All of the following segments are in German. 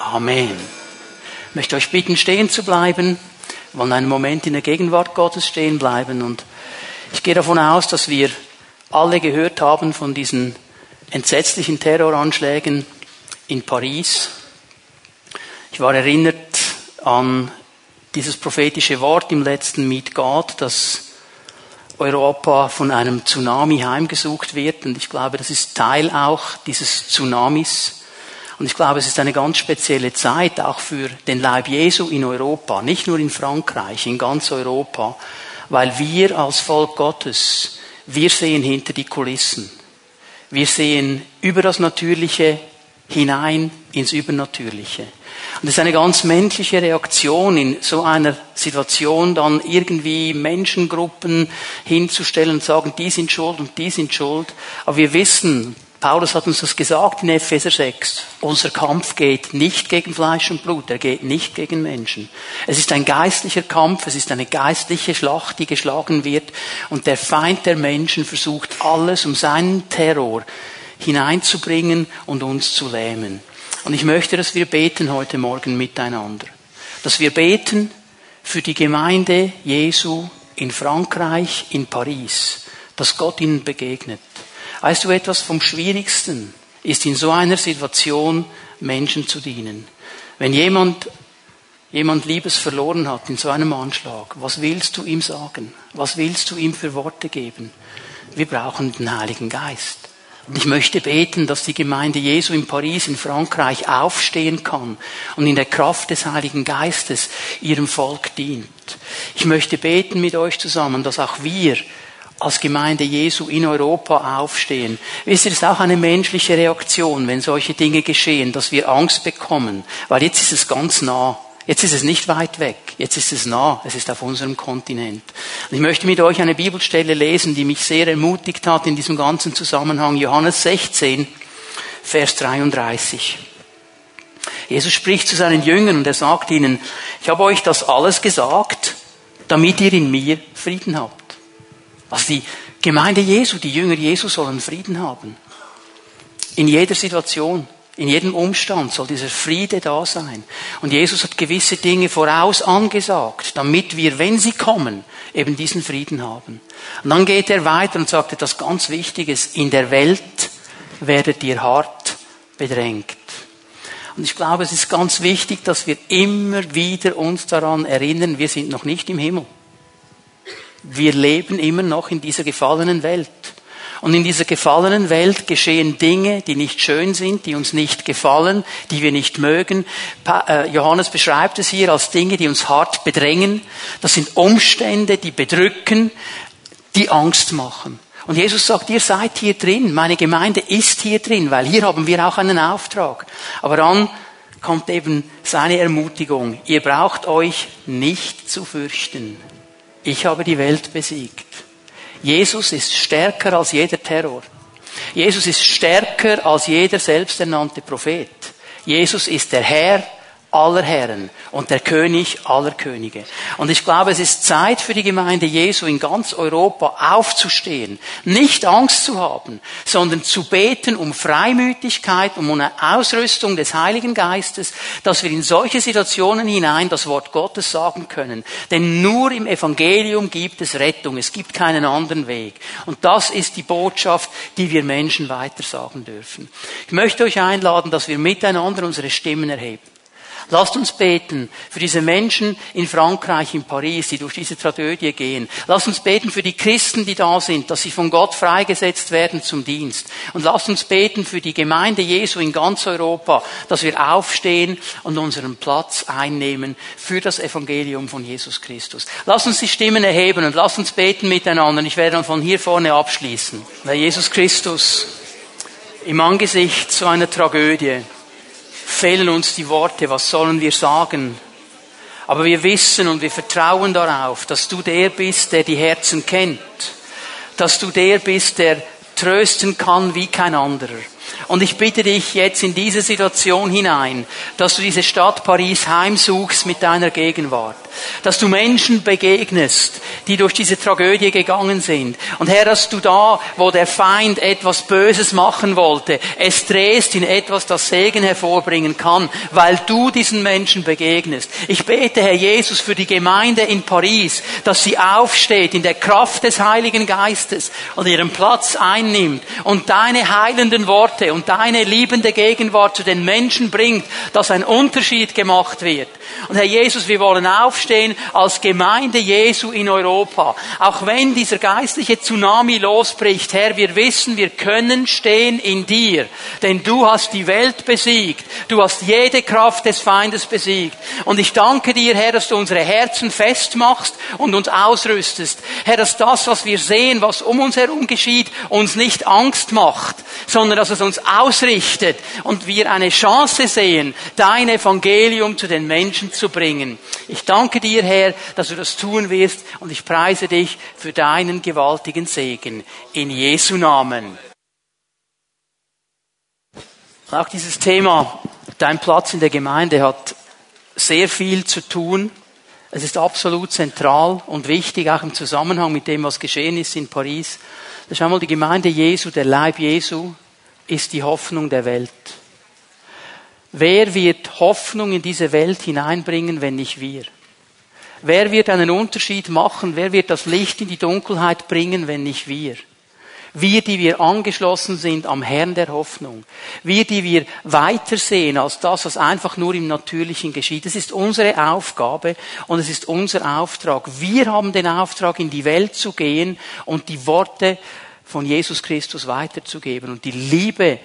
Amen. Ich möchte euch bitten, stehen zu bleiben. Wir wollen einen Moment in der Gegenwart Gottes stehen bleiben. Und ich gehe davon aus, dass wir alle gehört haben von diesen entsetzlichen Terroranschlägen in Paris. Ich war erinnert an dieses prophetische Wort im letzten Meet God, dass Europa von einem Tsunami heimgesucht wird. Und ich glaube, das ist Teil auch dieses Tsunamis. Und ich glaube, es ist eine ganz spezielle Zeit auch für den Leib Jesu in Europa, nicht nur in Frankreich, in ganz Europa, weil wir als Volk Gottes, wir sehen hinter die Kulissen. Wir sehen über das Natürliche hinein ins Übernatürliche. Und es ist eine ganz menschliche Reaktion in so einer Situation, dann irgendwie Menschengruppen hinzustellen und sagen, die sind schuld und die sind schuld. Aber wir wissen, Paulus hat uns das gesagt in Epheser 6. Unser Kampf geht nicht gegen Fleisch und Blut, er geht nicht gegen Menschen. Es ist ein geistlicher Kampf, es ist eine geistliche Schlacht, die geschlagen wird und der Feind der Menschen versucht alles, um seinen Terror hineinzubringen und uns zu lähmen. Und ich möchte, dass wir beten heute Morgen miteinander. Dass wir beten für die Gemeinde Jesu in Frankreich, in Paris, dass Gott ihnen begegnet Weißt du, etwas vom Schwierigsten ist in so einer Situation Menschen zu dienen. Wenn jemand, jemand Liebes verloren hat in so einem Anschlag, was willst du ihm sagen? Was willst du ihm für Worte geben? Wir brauchen den Heiligen Geist. Und ich möchte beten, dass die Gemeinde Jesu in Paris, in Frankreich aufstehen kann und in der Kraft des Heiligen Geistes ihrem Volk dient. Ich möchte beten mit euch zusammen, dass auch wir als Gemeinde Jesu in Europa aufstehen. Wisst ihr, es ist auch eine menschliche Reaktion, wenn solche Dinge geschehen, dass wir Angst bekommen, weil jetzt ist es ganz nah. Jetzt ist es nicht weit weg, jetzt ist es nah, es ist auf unserem Kontinent. Und ich möchte mit euch eine Bibelstelle lesen, die mich sehr ermutigt hat in diesem ganzen Zusammenhang. Johannes 16, Vers 33. Jesus spricht zu seinen Jüngern und er sagt ihnen, ich habe euch das alles gesagt, damit ihr in mir Frieden habt. Also die Gemeinde Jesu, die Jünger Jesu sollen Frieden haben. In jeder Situation, in jedem Umstand soll dieser Friede da sein. Und Jesus hat gewisse Dinge voraus angesagt, damit wir, wenn sie kommen, eben diesen Frieden haben. Und dann geht er weiter und sagt etwas ganz Wichtiges. In der Welt werdet ihr hart bedrängt. Und ich glaube, es ist ganz wichtig, dass wir immer wieder uns daran erinnern, wir sind noch nicht im Himmel. Wir leben immer noch in dieser gefallenen Welt. Und in dieser gefallenen Welt geschehen Dinge, die nicht schön sind, die uns nicht gefallen, die wir nicht mögen. Äh, Johannes beschreibt es hier als Dinge, die uns hart bedrängen. Das sind Umstände, die bedrücken, die Angst machen. Und Jesus sagt, ihr seid hier drin, meine Gemeinde ist hier drin, weil hier haben wir auch einen Auftrag. Aber dann kommt eben seine Ermutigung, ihr braucht euch nicht zu fürchten ich habe die Welt besiegt. Jesus ist stärker als jeder Terror. Jesus ist stärker als jeder selbsternannte Prophet. Jesus ist der Herr aller Herren und der König aller Könige. Und ich glaube, es ist Zeit für die Gemeinde Jesu in ganz Europa aufzustehen, nicht Angst zu haben, sondern zu beten um Freimütigkeit, um eine Ausrüstung des Heiligen Geistes, dass wir in solche Situationen hinein das Wort Gottes sagen können. Denn nur im Evangelium gibt es Rettung, es gibt keinen anderen Weg. Und das ist die Botschaft, die wir Menschen weitersagen dürfen. Ich möchte euch einladen, dass wir miteinander unsere Stimmen erheben. Lasst uns beten für diese Menschen in Frankreich, in Paris, die durch diese Tragödie gehen. Lasst uns beten für die Christen, die da sind, dass sie von Gott freigesetzt werden zum Dienst. Und lasst uns beten für die Gemeinde Jesu in ganz Europa, dass wir aufstehen und unseren Platz einnehmen für das Evangelium von Jesus Christus. Lasst uns die Stimmen erheben und lasst uns beten miteinander. Ich werde dann von hier vorne abschließen. Weil Jesus Christus im Angesicht so einer Tragödie fehlen uns die Worte, was sollen wir sagen? Aber wir wissen und wir vertrauen darauf, dass du der bist, der die Herzen kennt, dass du der bist, der trösten kann wie kein anderer. Und ich bitte dich jetzt in diese Situation hinein, dass du diese Stadt Paris heimsuchst mit deiner Gegenwart dass du Menschen begegnest, die durch diese Tragödie gegangen sind. Und Herr, dass du da, wo der Feind etwas Böses machen wollte, es drehst in etwas, das Segen hervorbringen kann, weil du diesen Menschen begegnest. Ich bete, Herr Jesus, für die Gemeinde in Paris, dass sie aufsteht in der Kraft des Heiligen Geistes und ihren Platz einnimmt und deine heilenden Worte und deine liebende Gegenwart zu den Menschen bringt, dass ein Unterschied gemacht wird. Und Herr Jesus, wir wollen aufstehen als Gemeinde Jesu in Europa. Auch wenn dieser geistliche Tsunami losbricht, Herr, wir wissen, wir können stehen in dir. Denn du hast die Welt besiegt. Du hast jede Kraft des Feindes besiegt. Und ich danke dir, Herr, dass du unsere Herzen festmachst und uns ausrüstest. Herr, dass das, was wir sehen, was um uns herum geschieht, uns nicht Angst macht, sondern dass es uns ausrichtet und wir eine Chance sehen, dein Evangelium zu den Menschen zu bringen. Ich danke dir, Herr, dass du das tun wirst und ich preise dich für deinen gewaltigen Segen. In Jesu Namen. Auch dieses Thema, dein Platz in der Gemeinde hat sehr viel zu tun. Es ist absolut zentral und wichtig, auch im Zusammenhang mit dem, was geschehen ist in Paris. Schau mal, die Gemeinde Jesu, der Leib Jesu, ist die Hoffnung der Welt. Wer wird Hoffnung in diese Welt hineinbringen, wenn nicht wir? Wer wird einen Unterschied machen? Wer wird das Licht in die Dunkelheit bringen, wenn nicht wir? Wir, die wir angeschlossen sind am Herrn der Hoffnung. Wir, die wir weitersehen als das, was einfach nur im Natürlichen geschieht. Es ist unsere Aufgabe und es ist unser Auftrag. Wir haben den Auftrag, in die Welt zu gehen und die Worte von Jesus Christus weiterzugeben und die Liebe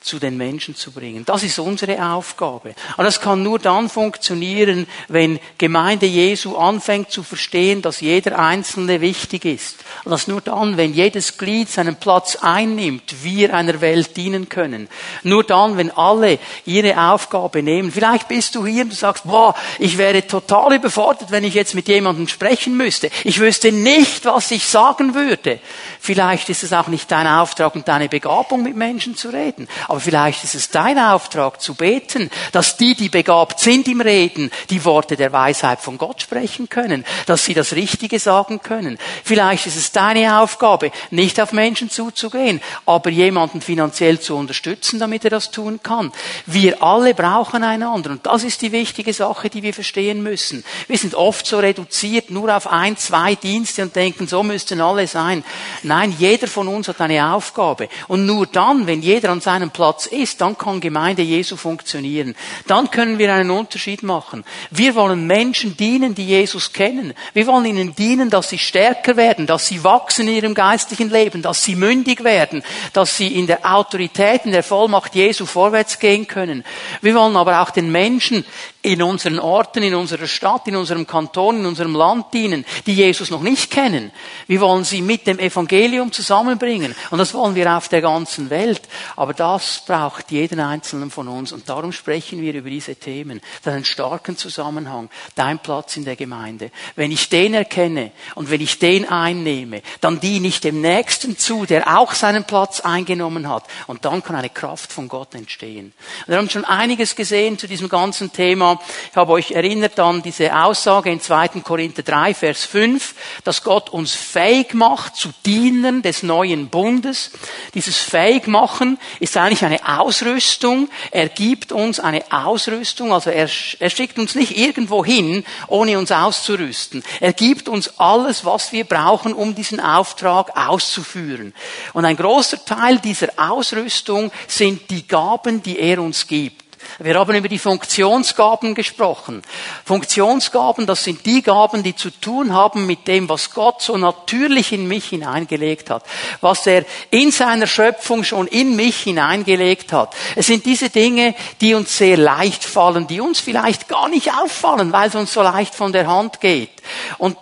zu den Menschen zu bringen. Das ist unsere Aufgabe. Und das kann nur dann funktionieren, wenn Gemeinde Jesu anfängt zu verstehen, dass jeder Einzelne wichtig ist. Und das nur dann, wenn jedes Glied seinen Platz einnimmt, wir einer Welt dienen können. Nur dann, wenn alle ihre Aufgabe nehmen. Vielleicht bist du hier und du sagst, boah, ich wäre total überfordert, wenn ich jetzt mit jemandem sprechen müsste. Ich wüsste nicht, was ich sagen würde. Vielleicht ist es auch nicht dein Auftrag und deine Begabung, mit Menschen zu reden. Aber vielleicht ist es dein Auftrag zu beten, dass die, die begabt sind im Reden, die Worte der Weisheit von Gott sprechen können, dass sie das Richtige sagen können. Vielleicht ist es deine Aufgabe, nicht auf Menschen zuzugehen, aber jemanden finanziell zu unterstützen, damit er das tun kann. Wir alle brauchen einander und das ist die wichtige Sache, die wir verstehen müssen. Wir sind oft so reduziert nur auf ein, zwei Dienste und denken, so müssten alle sein. Nein, jeder von uns hat eine Aufgabe und nur dann, wenn jeder an seinem ist, dann kann Gemeinde Jesu funktionieren. Dann können wir einen Unterschied machen. Wir wollen Menschen dienen, die Jesus kennen. Wir wollen ihnen dienen, dass sie stärker werden, dass sie wachsen in ihrem geistlichen Leben, dass sie mündig werden, dass sie in der Autorität, in der Vollmacht Jesu vorwärts gehen können. Wir wollen aber auch den Menschen in unseren Orten, in unserer Stadt, in unserem Kanton, in unserem Land dienen, die Jesus noch nicht kennen. Wir wollen sie mit dem Evangelium zusammenbringen. Und das wollen wir auf der ganzen Welt. Aber das braucht jeden Einzelnen von uns. Und darum sprechen wir über diese Themen. Das ist einen starken Zusammenhang. Dein Platz in der Gemeinde. Wenn ich den erkenne und wenn ich den einnehme, dann diene ich dem Nächsten zu, der auch seinen Platz eingenommen hat. Und dann kann eine Kraft von Gott entstehen. Wir haben schon einiges gesehen zu diesem ganzen Thema. Ich habe euch erinnert an diese Aussage in 2. Korinther 3, Vers 5, dass Gott uns fähig macht zu Dienern des neuen Bundes. Dieses Fähigmachen ist eigentlich eine Ausrüstung. Er gibt uns eine Ausrüstung, also er, er schickt uns nicht irgendwo hin, ohne uns auszurüsten. Er gibt uns alles, was wir brauchen, um diesen Auftrag auszuführen. Und ein großer Teil dieser Ausrüstung sind die Gaben, die er uns gibt. Wir haben über die Funktionsgaben gesprochen. Funktionsgaben, das sind die Gaben, die zu tun haben mit dem, was Gott so natürlich in mich hineingelegt hat. Was er in seiner Schöpfung schon in mich hineingelegt hat. Es sind diese Dinge, die uns sehr leicht fallen, die uns vielleicht gar nicht auffallen, weil es uns so leicht von der Hand geht. Und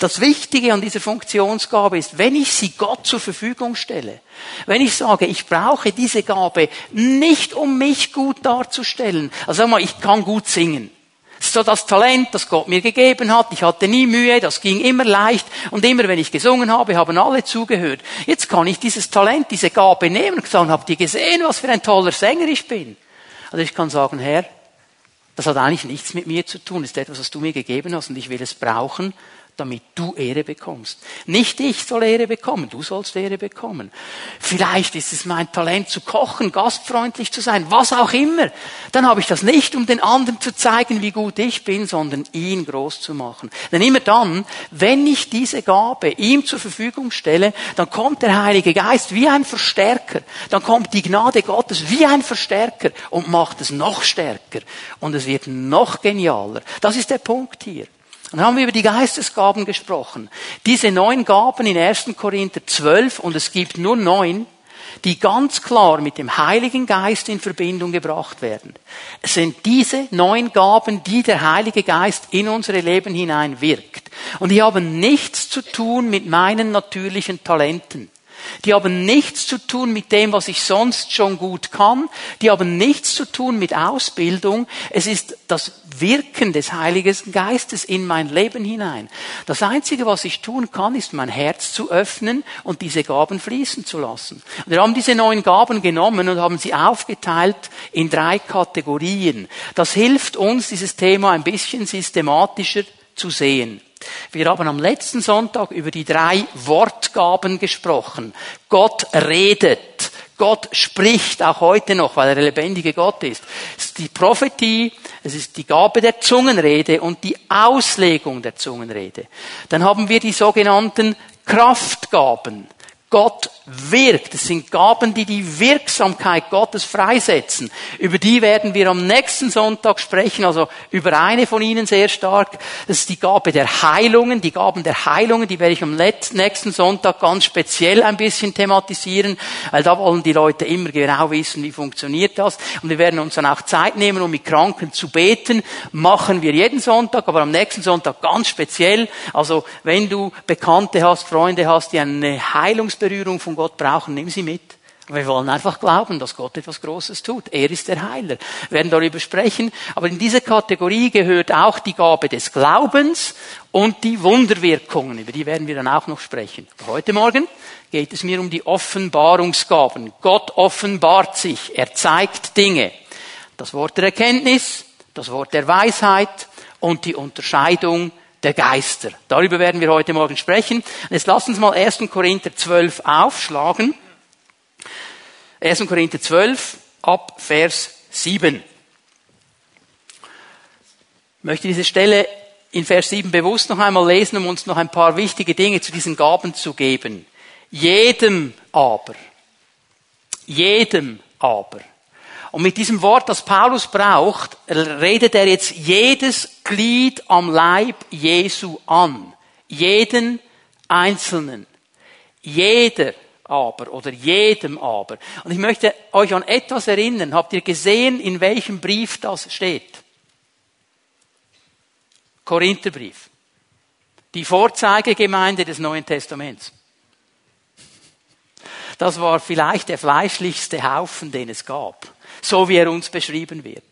das Wichtige an dieser Funktionsgabe ist, wenn ich sie Gott zur Verfügung stelle, wenn ich sage, ich brauche diese Gabe nicht, um mich gut darzustellen, also sag mal, ich kann gut singen. Das ist so das Talent, das Gott mir gegeben hat. Ich hatte nie Mühe, das ging immer leicht. Und immer, wenn ich gesungen habe, haben alle zugehört. Jetzt kann ich dieses Talent, diese Gabe nehmen und sagen, habt ihr gesehen, was für ein toller Sänger ich bin? Also ich kann sagen, Herr, Das hat eigentlich nichts mit mir zu tun. Das ist etwas, was du mir gegeben hast und ich will es brauchen, damit du Ehre bekommst. Nicht ich soll Ehre bekommen, du sollst Ehre bekommen. Vielleicht ist es mein Talent zu kochen, gastfreundlich zu sein, was auch immer. Dann habe ich das nicht, um den anderen zu zeigen, wie gut ich bin, sondern ihn groß zu machen. Denn immer dann, wenn ich diese Gabe ihm zur Verfügung stelle, dann kommt der Heilige Geist wie ein Verstärker. Dann kommt die Gnade Gottes wie ein Verstärker und macht es noch stärker. Und es wird noch genialer. Das ist der Punkt hier. Dann haben wir über die Geistesgaben gesprochen. Diese neun Gaben in 1. Korinther 12, und es gibt nur neun, die ganz klar mit dem Heiligen Geist in Verbindung gebracht werden. Es sind diese neun Gaben, die der Heilige Geist in unsere Leben hinein wirkt. Und die haben nichts zu tun mit meinen natürlichen Talenten. Die haben nichts zu tun mit dem, was ich sonst schon gut kann. Die haben nichts zu tun mit Ausbildung. Es ist das Wirken des Heiligen Geistes in mein Leben hinein. Das Einzige, was ich tun kann, ist mein Herz zu öffnen und diese Gaben fließen zu lassen. Und wir haben diese neun Gaben genommen und haben sie aufgeteilt in drei Kategorien. Das hilft uns, dieses Thema ein bisschen systematischer zu sehen. Wir haben am letzten Sonntag über die drei Wortgaben gesprochen. Gott redet. Gott spricht auch heute noch, weil er der lebendige Gott ist. Es ist die Prophetie, es ist die Gabe der Zungenrede und die Auslegung der Zungenrede. Dann haben wir die sogenannten Kraftgaben. Gott wirkt. Es sind Gaben, die die Wirksamkeit Gottes freisetzen. Über die werden wir am nächsten Sonntag sprechen, also über eine von ihnen sehr stark. Das ist die Gabe der Heilungen. Die Gaben der Heilungen, die werde ich am nächsten Sonntag ganz speziell ein bisschen thematisieren, weil da wollen die Leute immer genau wissen, wie funktioniert das. Und wir werden uns dann auch Zeit nehmen, um mit Kranken zu beten. Machen wir jeden Sonntag, aber am nächsten Sonntag ganz speziell. Also wenn du Bekannte hast, Freunde hast, die eine Heilungs Berührung von Gott brauchen, nimm sie mit. Wir wollen einfach glauben, dass Gott etwas Großes tut. Er ist der Heiler. Wir werden darüber sprechen. Aber in diese Kategorie gehört auch die Gabe des Glaubens und die Wunderwirkungen. Über die werden wir dann auch noch sprechen. Heute Morgen geht es mir um die Offenbarungsgaben. Gott offenbart sich. Er zeigt Dinge. Das Wort der Erkenntnis, das Wort der Weisheit und die Unterscheidung der Geister. Darüber werden wir heute Morgen sprechen. Jetzt lass uns mal 1. Korinther 12 aufschlagen. 1. Korinther 12 ab Vers 7. Ich möchte diese Stelle in Vers 7 bewusst noch einmal lesen, um uns noch ein paar wichtige Dinge zu diesen Gaben zu geben. Jedem aber, jedem aber und mit diesem Wort, das Paulus braucht, redet er jetzt jedes Glied am Leib Jesu an. Jeden Einzelnen. Jeder aber oder jedem aber. Und ich möchte euch an etwas erinnern. Habt ihr gesehen, in welchem Brief das steht? Korintherbrief. Die Vorzeigegemeinde des Neuen Testaments. Das war vielleicht der fleischlichste Haufen, den es gab so wie er uns beschrieben wird.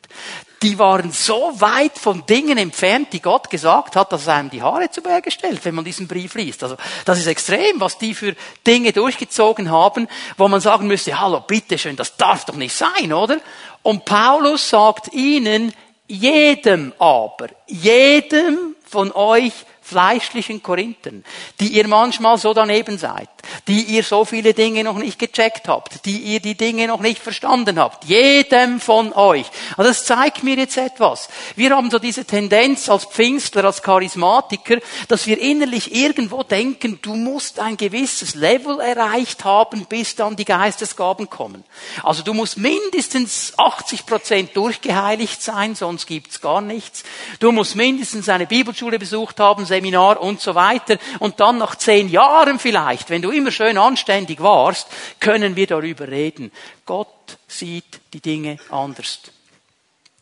Die waren so weit von Dingen entfernt, die Gott gesagt hat, dass es einem die Haare zu Berge stellt, wenn man diesen Brief liest. Also, das ist extrem, was die für Dinge durchgezogen haben, wo man sagen müsste, hallo, bitteschön, das darf doch nicht sein, oder? Und Paulus sagt ihnen, jedem aber, jedem von euch fleischlichen Korinthern, die ihr manchmal so daneben seid, die ihr so viele Dinge noch nicht gecheckt habt, die ihr die Dinge noch nicht verstanden habt. Jedem von euch. Also das zeigt mir jetzt etwas. Wir haben so diese Tendenz als Pfingstler, als Charismatiker, dass wir innerlich irgendwo denken, du musst ein gewisses Level erreicht haben, bis dann die Geistesgaben kommen. Also du musst mindestens 80 Prozent durchgeheiligt sein, sonst gibt's gar nichts. Du musst mindestens eine Bibelschule besucht haben, Seminar und so weiter. Und dann nach zehn Jahren vielleicht, wenn du immer schön anständig warst, können wir darüber reden. Gott sieht die Dinge anders.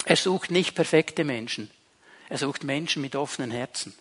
Er sucht nicht perfekte Menschen. Er sucht Menschen mit offenen Herzen.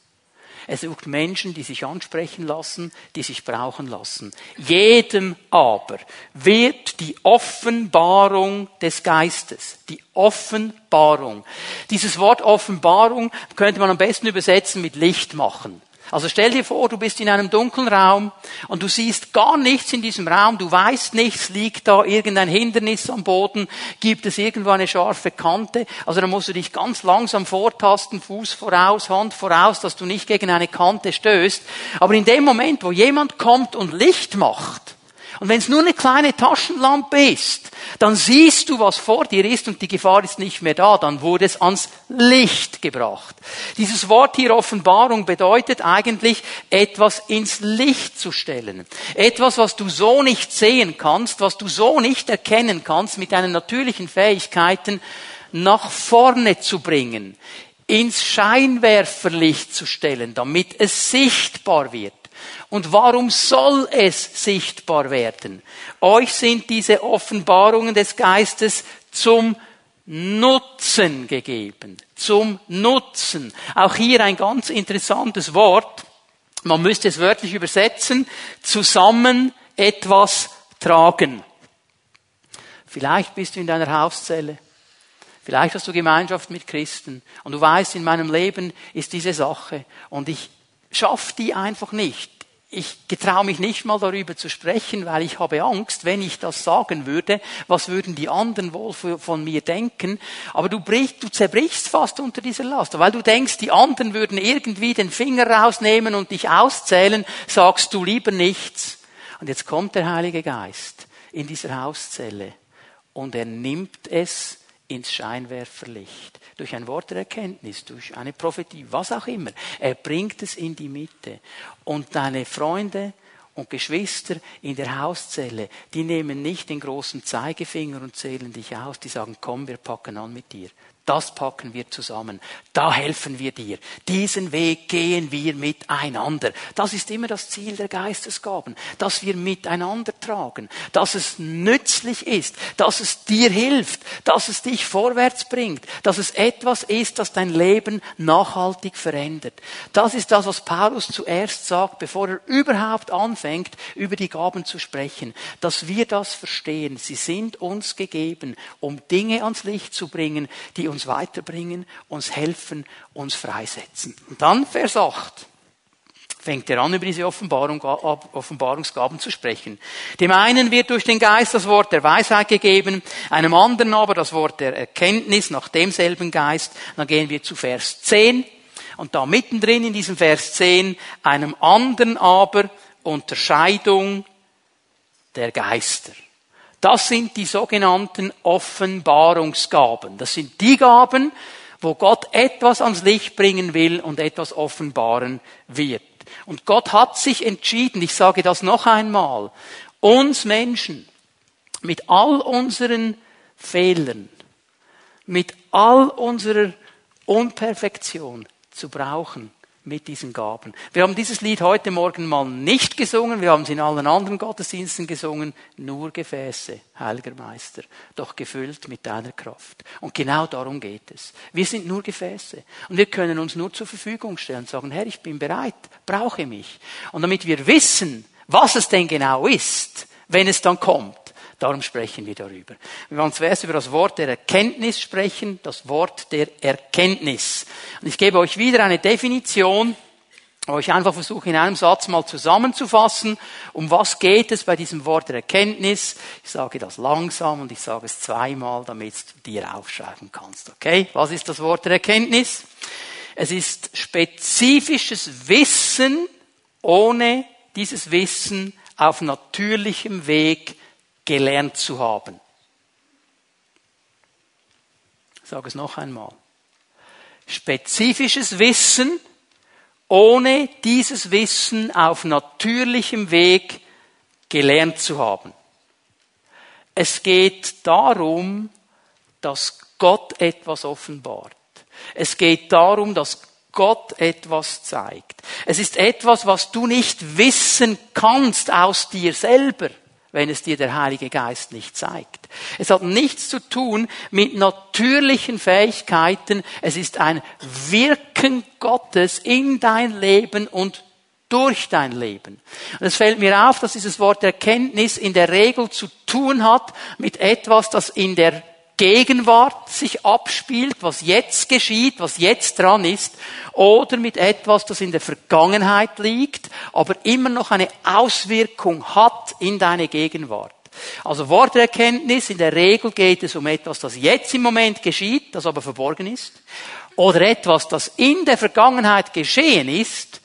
Er sucht Menschen, die sich ansprechen lassen, die sich brauchen lassen. Jedem aber wird die Offenbarung des Geistes, die Offenbarung. Dieses Wort Offenbarung könnte man am besten übersetzen mit Licht machen. Also stell dir vor, du bist in einem dunklen Raum und du siehst gar nichts in diesem Raum, du weißt nichts, liegt da irgendein Hindernis am Boden, gibt es irgendwo eine scharfe Kante, also da musst du dich ganz langsam vortasten, Fuß voraus, Hand voraus, dass du nicht gegen eine Kante stößt. Aber in dem Moment, wo jemand kommt und Licht macht, und wenn es nur eine kleine Taschenlampe ist, dann siehst du, was vor dir ist und die Gefahr ist nicht mehr da. Dann wurde es ans Licht gebracht. Dieses Wort hier Offenbarung bedeutet eigentlich, etwas ins Licht zu stellen. Etwas, was du so nicht sehen kannst, was du so nicht erkennen kannst mit deinen natürlichen Fähigkeiten, nach vorne zu bringen ins Scheinwerferlicht zu stellen, damit es sichtbar wird. Und warum soll es sichtbar werden? Euch sind diese Offenbarungen des Geistes zum Nutzen gegeben. Zum Nutzen. Auch hier ein ganz interessantes Wort. Man müsste es wörtlich übersetzen. Zusammen etwas tragen. Vielleicht bist du in deiner Hauszelle. Vielleicht hast du Gemeinschaft mit Christen. Und du weißt, in meinem Leben ist diese Sache. Und ich schaffe die einfach nicht ich getraue mich nicht mal darüber zu sprechen, weil ich habe Angst, wenn ich das sagen würde, was würden die anderen wohl von mir denken? Aber du, brichst, du zerbrichst fast unter dieser Last, weil du denkst, die anderen würden irgendwie den Finger rausnehmen und dich auszählen, sagst du lieber nichts. Und jetzt kommt der Heilige Geist in dieser Hauszelle und er nimmt es ins Scheinwerferlicht. Durch ein Wort der Erkenntnis, durch eine Prophetie, was auch immer. Er bringt es in die Mitte. Und deine Freunde und Geschwister in der Hauszelle, die nehmen nicht den großen Zeigefinger und zählen dich aus, die sagen, komm, wir packen an mit dir. Das packen wir zusammen. Da helfen wir dir. Diesen Weg gehen wir miteinander. Das ist immer das Ziel der Geistesgaben, dass wir miteinander tragen, dass es nützlich ist, dass es dir hilft, dass es dich vorwärts bringt, dass es etwas ist, das dein Leben nachhaltig verändert. Das ist das, was Paulus zuerst sagt, bevor er überhaupt anfängt, über die Gaben zu sprechen, dass wir das verstehen. Sie sind uns gegeben, um Dinge ans Licht zu bringen, die uns weiterbringen, uns helfen, uns freisetzen. Und dann Vers 8 fängt er an, über diese Offenbarung, Offenbarungsgaben zu sprechen. Dem einen wird durch den Geist das Wort der Weisheit gegeben, einem anderen aber das Wort der Erkenntnis nach demselben Geist. Dann gehen wir zu Vers 10 und da mittendrin in diesem Vers 10, einem anderen aber Unterscheidung der Geister. Das sind die sogenannten Offenbarungsgaben. Das sind die Gaben, wo Gott etwas ans Licht bringen will und etwas offenbaren wird. Und Gott hat sich entschieden, ich sage das noch einmal, uns Menschen mit all unseren Fehlern, mit all unserer Unperfektion zu brauchen mit diesen Gaben. Wir haben dieses Lied heute Morgen mal nicht gesungen, wir haben es in allen anderen Gottesdiensten gesungen, nur Gefäße, heiliger Meister, doch gefüllt mit deiner Kraft. Und genau darum geht es. Wir sind nur Gefäße und wir können uns nur zur Verfügung stellen und sagen, Herr, ich bin bereit, brauche mich. Und damit wir wissen, was es denn genau ist, wenn es dann kommt, Darum sprechen wir darüber. Wir wollen zuerst über das Wort der Erkenntnis sprechen, das Wort der Erkenntnis. Und ich gebe euch wieder eine Definition, wo ich einfach versuche, in einem Satz mal zusammenzufassen, um was geht es bei diesem Wort der Erkenntnis. Ich sage das langsam und ich sage es zweimal, damit du dir aufschreiben kannst. Okay? Was ist das Wort der Erkenntnis? Es ist spezifisches Wissen, ohne dieses Wissen auf natürlichem Weg gelernt zu haben. Ich sage es noch einmal. Spezifisches Wissen, ohne dieses Wissen auf natürlichem Weg gelernt zu haben. Es geht darum, dass Gott etwas offenbart. Es geht darum, dass Gott etwas zeigt. Es ist etwas, was du nicht wissen kannst aus dir selber wenn es dir der Heilige Geist nicht zeigt. Es hat nichts zu tun mit natürlichen Fähigkeiten. Es ist ein Wirken Gottes in dein Leben und durch dein Leben. Und es fällt mir auf, dass dieses Wort Erkenntnis in der Regel zu tun hat mit etwas, das in der Gegenwart sich abspielt, was jetzt geschieht, was jetzt dran ist, oder mit etwas, das in der Vergangenheit liegt, aber immer noch eine Auswirkung hat in deine Gegenwart. Also Worterkenntnis, in der Regel geht es um etwas, das jetzt im Moment geschieht, das aber verborgen ist, oder etwas, das in der Vergangenheit geschehen ist,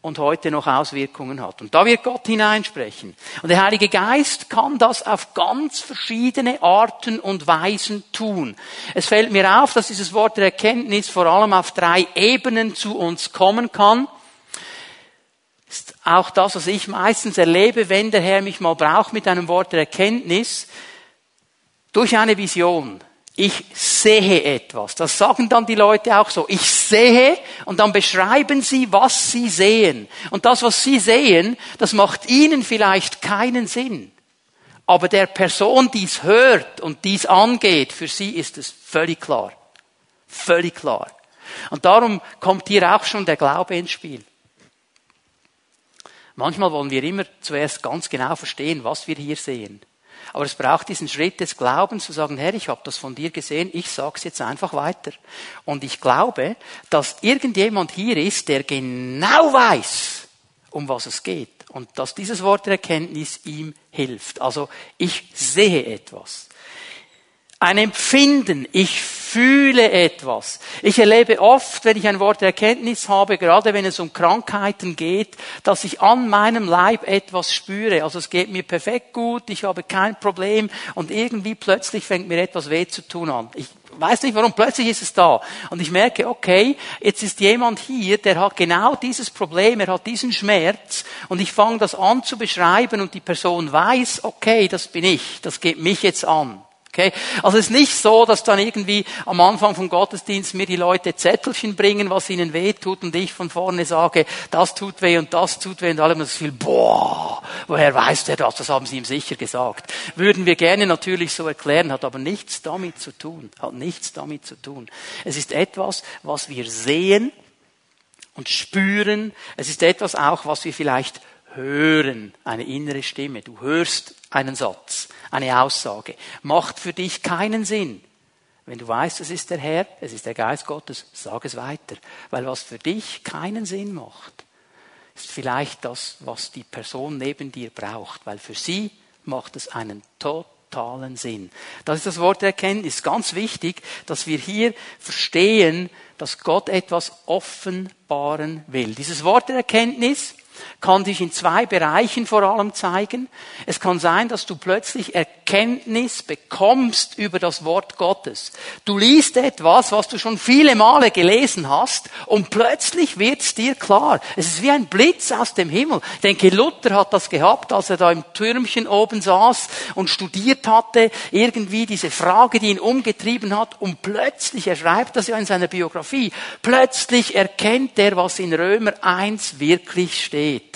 und heute noch Auswirkungen hat. Und da wird Gott hineinsprechen. Und der Heilige Geist kann das auf ganz verschiedene Arten und Weisen tun. Es fällt mir auf, dass dieses Wort der Erkenntnis vor allem auf drei Ebenen zu uns kommen kann. Ist auch das, was ich meistens erlebe, wenn der Herr mich mal braucht mit einem Wort der Erkenntnis, durch eine Vision ich sehe etwas. Das sagen dann die Leute auch so. Ich sehe und dann beschreiben sie, was sie sehen. Und das, was sie sehen, das macht ihnen vielleicht keinen Sinn. Aber der Person, die es hört und dies angeht, für sie ist es völlig klar. Völlig klar. Und darum kommt hier auch schon der Glaube ins Spiel. Manchmal wollen wir immer zuerst ganz genau verstehen, was wir hier sehen. Aber es braucht diesen Schritt des Glaubens zu sagen, Herr, ich habe das von dir gesehen, ich sag's jetzt einfach weiter. Und ich glaube, dass irgendjemand hier ist, der genau weiß, um was es geht. Und dass dieses Wort der Erkenntnis ihm hilft. Also ich sehe etwas. Ein Empfinden, ich fühle etwas. Ich erlebe oft, wenn ich ein Wort der Erkenntnis habe, gerade wenn es um Krankheiten geht, dass ich an meinem Leib etwas spüre. Also es geht mir perfekt gut, ich habe kein Problem und irgendwie plötzlich fängt mir etwas weh zu tun an. Ich weiß nicht warum, plötzlich ist es da. Und ich merke, okay, jetzt ist jemand hier, der hat genau dieses Problem, er hat diesen Schmerz und ich fange das an zu beschreiben und die Person weiß, okay, das bin ich, das geht mich jetzt an. Okay? Also es ist nicht so, dass dann irgendwie am Anfang vom Gottesdienst mir die Leute Zettelchen bringen, was ihnen weh tut und ich von vorne sage, das tut weh und das tut weh und alle das Gefühl, boah, woher weiß der das? Das haben sie ihm sicher gesagt. Würden wir gerne natürlich so erklären, hat aber nichts damit zu tun. Hat nichts damit zu tun. Es ist etwas, was wir sehen und spüren. Es ist etwas auch, was wir vielleicht hören. Eine innere Stimme. Du hörst einen Satz eine Aussage. Macht für dich keinen Sinn. Wenn du weißt, es ist der Herr, es ist der Geist Gottes, sag es weiter. Weil was für dich keinen Sinn macht, ist vielleicht das, was die Person neben dir braucht. Weil für sie macht es einen totalen Sinn. Das ist das Wort der Erkenntnis. Ganz wichtig, dass wir hier verstehen, dass Gott etwas offenbaren will. Dieses Wort der Erkenntnis kann sich in zwei Bereichen vor allem zeigen. Es kann sein, dass du plötzlich Erkenntnis bekommst über das Wort Gottes. Du liest etwas, was du schon viele Male gelesen hast und plötzlich wird es dir klar. Es ist wie ein Blitz aus dem Himmel. Ich denke, Luther hat das gehabt, als er da im Türmchen oben saß und studiert hatte, irgendwie diese Frage, die ihn umgetrieben hat und plötzlich, er schreibt das ja in seiner Biografie, plötzlich erkennt er, was in Römer 1 wirklich steht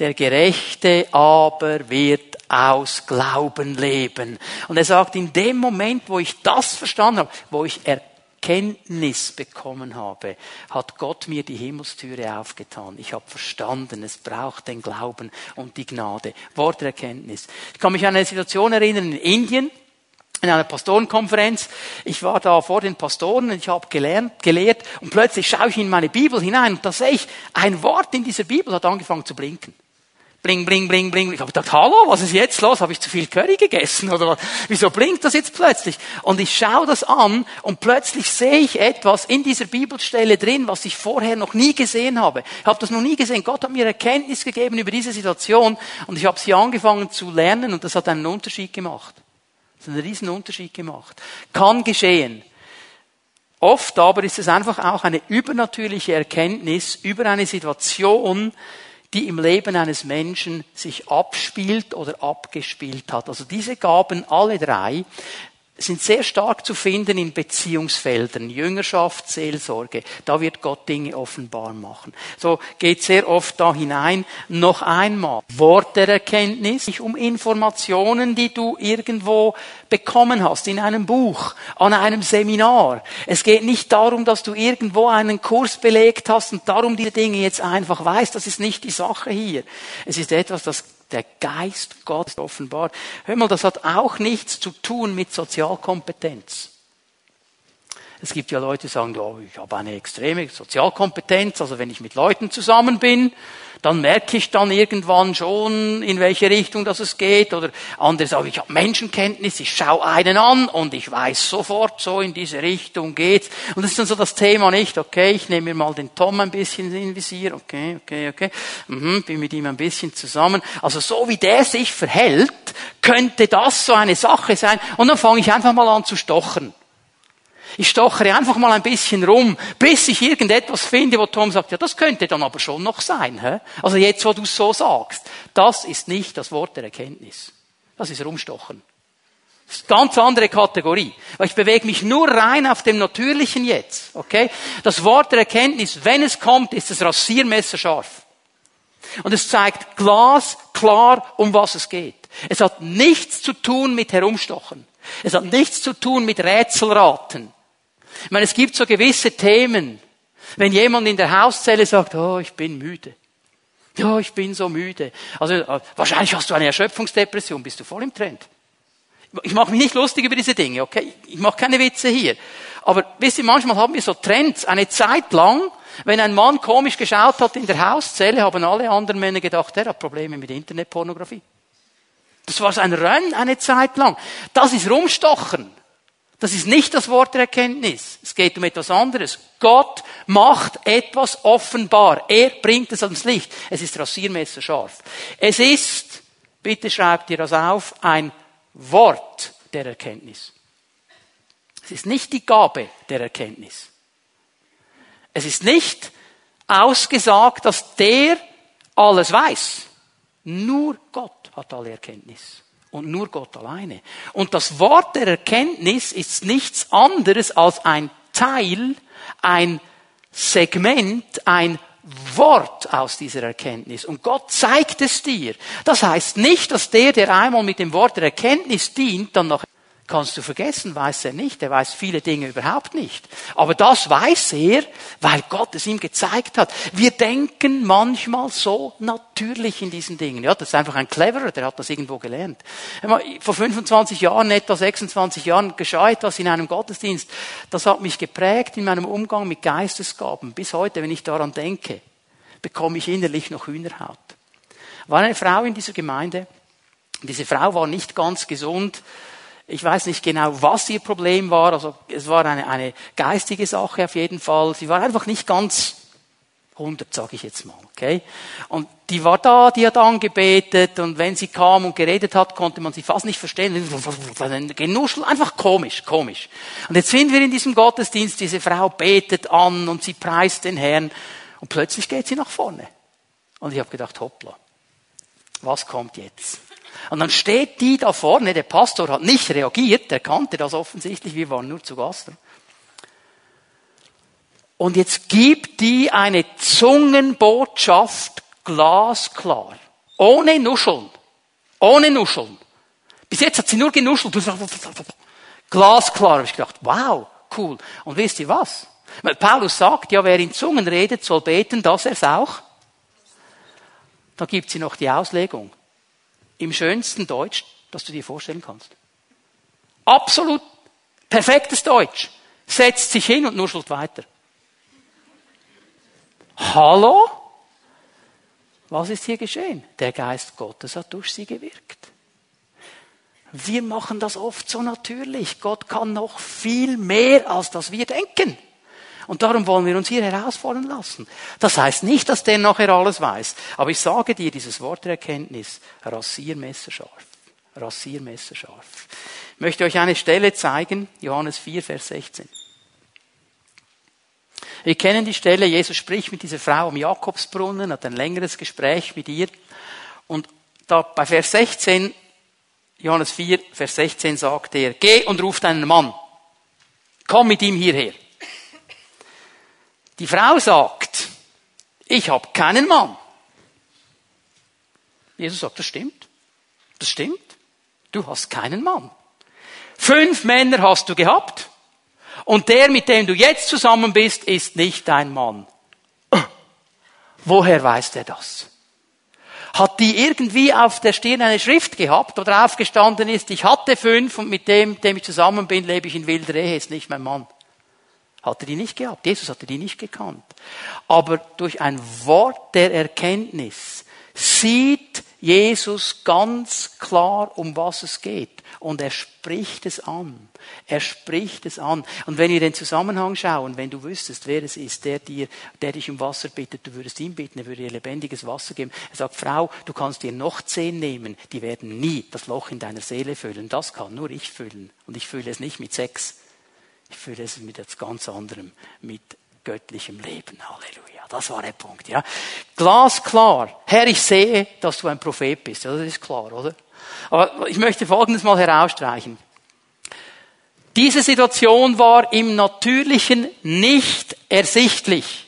der Gerechte aber wird aus Glauben leben. Und er sagt, in dem Moment, wo ich das verstanden habe, wo ich Erkenntnis bekommen habe, hat Gott mir die Himmelstüre aufgetan. Ich habe verstanden, es braucht den Glauben und die Gnade. Worterkenntnis. Ich kann mich an eine Situation erinnern in Indien, in einer Pastorenkonferenz. Ich war da vor den Pastoren und ich habe gelernt, gelehrt und plötzlich schaue ich in meine Bibel hinein und da sehe ich, ein Wort in dieser Bibel hat angefangen zu blinken. Bling, bling, bling, bling. Ich habe gedacht, hallo, was ist jetzt los? Habe ich zu viel Curry gegessen oder was? Wieso blinkt das jetzt plötzlich? Und ich schaue das an und plötzlich sehe ich etwas in dieser Bibelstelle drin, was ich vorher noch nie gesehen habe. Ich habe das noch nie gesehen. Gott hat mir Erkenntnis gegeben über diese Situation und ich habe sie angefangen zu lernen und das hat einen Unterschied gemacht. Das hat einen riesen Unterschied gemacht. Kann geschehen. Oft aber ist es einfach auch eine übernatürliche Erkenntnis über eine Situation, die im Leben eines Menschen sich abspielt oder abgespielt hat. Also diese Gaben, alle drei, sind sehr stark zu finden in Beziehungsfeldern, Jüngerschaft, Seelsorge. Da wird Gott Dinge offenbar machen. So geht sehr oft da hinein. Noch einmal, Wort der Erkenntnis, nicht um Informationen, die du irgendwo bekommen hast, in einem Buch, an einem Seminar. Es geht nicht darum, dass du irgendwo einen Kurs belegt hast und darum diese Dinge jetzt einfach weißt. Das ist nicht die Sache hier. Es ist etwas, das Der Geist Gottes offenbart. Hör mal, das hat auch nichts zu tun mit Sozialkompetenz. Es gibt ja Leute, die sagen, oh, ich habe eine extreme Sozialkompetenz, also wenn ich mit Leuten zusammen bin, dann merke ich dann irgendwann schon, in welche Richtung das es geht. Oder andere sagen, ich habe Menschenkenntnis, ich schaue einen an und ich weiß sofort, so in diese Richtung geht's. Und das ist dann so das Thema nicht, okay, ich nehme mir mal den Tom ein bisschen in Visier, okay, okay, okay, mhm, bin mit ihm ein bisschen zusammen. Also so wie der sich verhält, könnte das so eine Sache sein. Und dann fange ich einfach mal an zu stochern. Ich stochere einfach mal ein bisschen rum, bis ich irgendetwas finde, wo Tom sagt, ja, das könnte dann aber schon noch sein. Hä? Also jetzt, wo du es so sagst, das ist nicht das Wort der Erkenntnis. Das ist Rumstochen. Das ist eine ganz andere Kategorie. Weil ich bewege mich nur rein auf dem Natürlichen jetzt. Okay? Das Wort der Erkenntnis, wenn es kommt, ist das Rasiermesser scharf. Und es zeigt glasklar, um was es geht. Es hat nichts zu tun mit Herumstochen. Es hat nichts zu tun mit Rätselraten. Ich meine, es gibt so gewisse Themen. Wenn jemand in der Hauszelle sagt, oh, ich bin müde. Ja, ich bin so müde. Also äh, wahrscheinlich hast du eine Erschöpfungsdepression, bist du voll im Trend. Ich mache mich nicht lustig über diese Dinge, okay? Ich mache keine Witze hier. Aber wisst ihr, manchmal haben wir so Trends. Eine Zeit lang, wenn ein Mann komisch geschaut hat in der Hauszelle, haben alle anderen Männer gedacht, er hat Probleme mit Internetpornografie. Das war so ein Rennen eine Zeit lang. Das ist Rumstochen. Das ist nicht das Wort der Erkenntnis. Es geht um etwas anderes. Gott macht etwas offenbar. Er bringt es ans Licht. Es ist Rasiermesser scharf. Es ist, bitte schreibt ihr das auf, ein Wort der Erkenntnis. Es ist nicht die Gabe der Erkenntnis. Es ist nicht ausgesagt, dass der alles weiß. Nur Gott hat alle Erkenntnis und nur Gott alleine. Und das Wort der Erkenntnis ist nichts anderes als ein Teil, ein Segment, ein Wort aus dieser Erkenntnis. Und Gott zeigt es dir. Das heißt nicht, dass der, der einmal mit dem Wort der Erkenntnis dient, dann noch kannst du vergessen, weiß er nicht. Er weiß viele Dinge überhaupt nicht. Aber das weiß er, weil Gott es ihm gezeigt hat. Wir denken manchmal so natürlich in diesen Dingen. Ja, das ist einfach ein Cleverer, der hat das irgendwo gelernt. Vor 25 Jahren, etwa 26 Jahren geschah etwas in einem Gottesdienst. Das hat mich geprägt in meinem Umgang mit Geistesgaben. Bis heute, wenn ich daran denke, bekomme ich innerlich noch Hühnerhaut. War eine Frau in dieser Gemeinde. Diese Frau war nicht ganz gesund ich weiß nicht genau, was ihr Problem war. Also es war eine, eine geistige Sache auf jeden Fall. Sie war einfach nicht ganz 100, sage ich jetzt mal. Okay? Und die war da, die hat angebetet und wenn sie kam und geredet hat, konnte man sie fast nicht verstehen. Genuschel, einfach komisch, komisch. Und jetzt sind wir in diesem Gottesdienst, diese Frau betet an und sie preist den Herrn und plötzlich geht sie nach vorne. Und ich habe gedacht, hoppla, was kommt jetzt? Und dann steht die da vorne, der Pastor hat nicht reagiert, der kannte das offensichtlich, wir waren nur zu Gast. Und jetzt gibt die eine Zungenbotschaft glasklar. Ohne Nuscheln. Ohne Nuscheln. Bis jetzt hat sie nur genuschelt. Glasklar. habe ich gedacht, wow, cool. Und wisst ihr was? Weil Paulus sagt, ja, wer in Zungen redet, soll beten, dass er es auch. Da gibt sie noch die Auslegung im schönsten Deutsch, das du dir vorstellen kannst. Absolut perfektes Deutsch. Setzt sich hin und nuschelt weiter. Hallo? Was ist hier geschehen? Der Geist Gottes hat durch sie gewirkt. Wir machen das oft so natürlich. Gott kann noch viel mehr, als das wir denken. Und darum wollen wir uns hier herausfordern lassen. Das heißt nicht, dass der nachher alles weiß. Aber ich sage dir, dieses Wort der Erkenntnis, rasiermesserscharf. Rasiermesserscharf. Ich möchte euch eine Stelle zeigen, Johannes 4, Vers 16. Wir kennen die Stelle, Jesus spricht mit dieser Frau am Jakobsbrunnen, hat ein längeres Gespräch mit ihr. Und da bei Vers 16, Johannes 4, Vers 16 sagt er, geh und ruf deinen Mann. Komm mit ihm hierher. Die Frau sagt, ich habe keinen Mann. Jesus sagt, das stimmt. Das stimmt. Du hast keinen Mann. Fünf Männer hast du gehabt. Und der, mit dem du jetzt zusammen bist, ist nicht dein Mann. Woher weiß er das? Hat die irgendwie auf der Stirn eine Schrift gehabt oder aufgestanden ist, ich hatte fünf und mit dem, dem ich zusammen bin, lebe ich in wilder Ehe, ist nicht mein Mann. Hatte die nicht gehabt. Jesus hatte die nicht gekannt. Aber durch ein Wort der Erkenntnis sieht Jesus ganz klar, um was es geht. Und er spricht es an. Er spricht es an. Und wenn wir den Zusammenhang schauen, wenn du wüsstest, wer es ist, der dir, der dich um Wasser bittet, du würdest ihn bitten, er würde dir lebendiges Wasser geben. Er sagt, Frau, du kannst dir noch zehn nehmen, die werden nie das Loch in deiner Seele füllen. Das kann nur ich füllen. Und ich fülle es nicht mit Sex. Ich fülle es mit etwas ganz anderem, mit göttlichem Leben. Halleluja. Das war der Punkt, ja. Glasklar. Herr, ich sehe, dass du ein Prophet bist. Das ist klar, oder? Aber ich möchte Folgendes mal herausstreichen. Diese Situation war im Natürlichen nicht ersichtlich.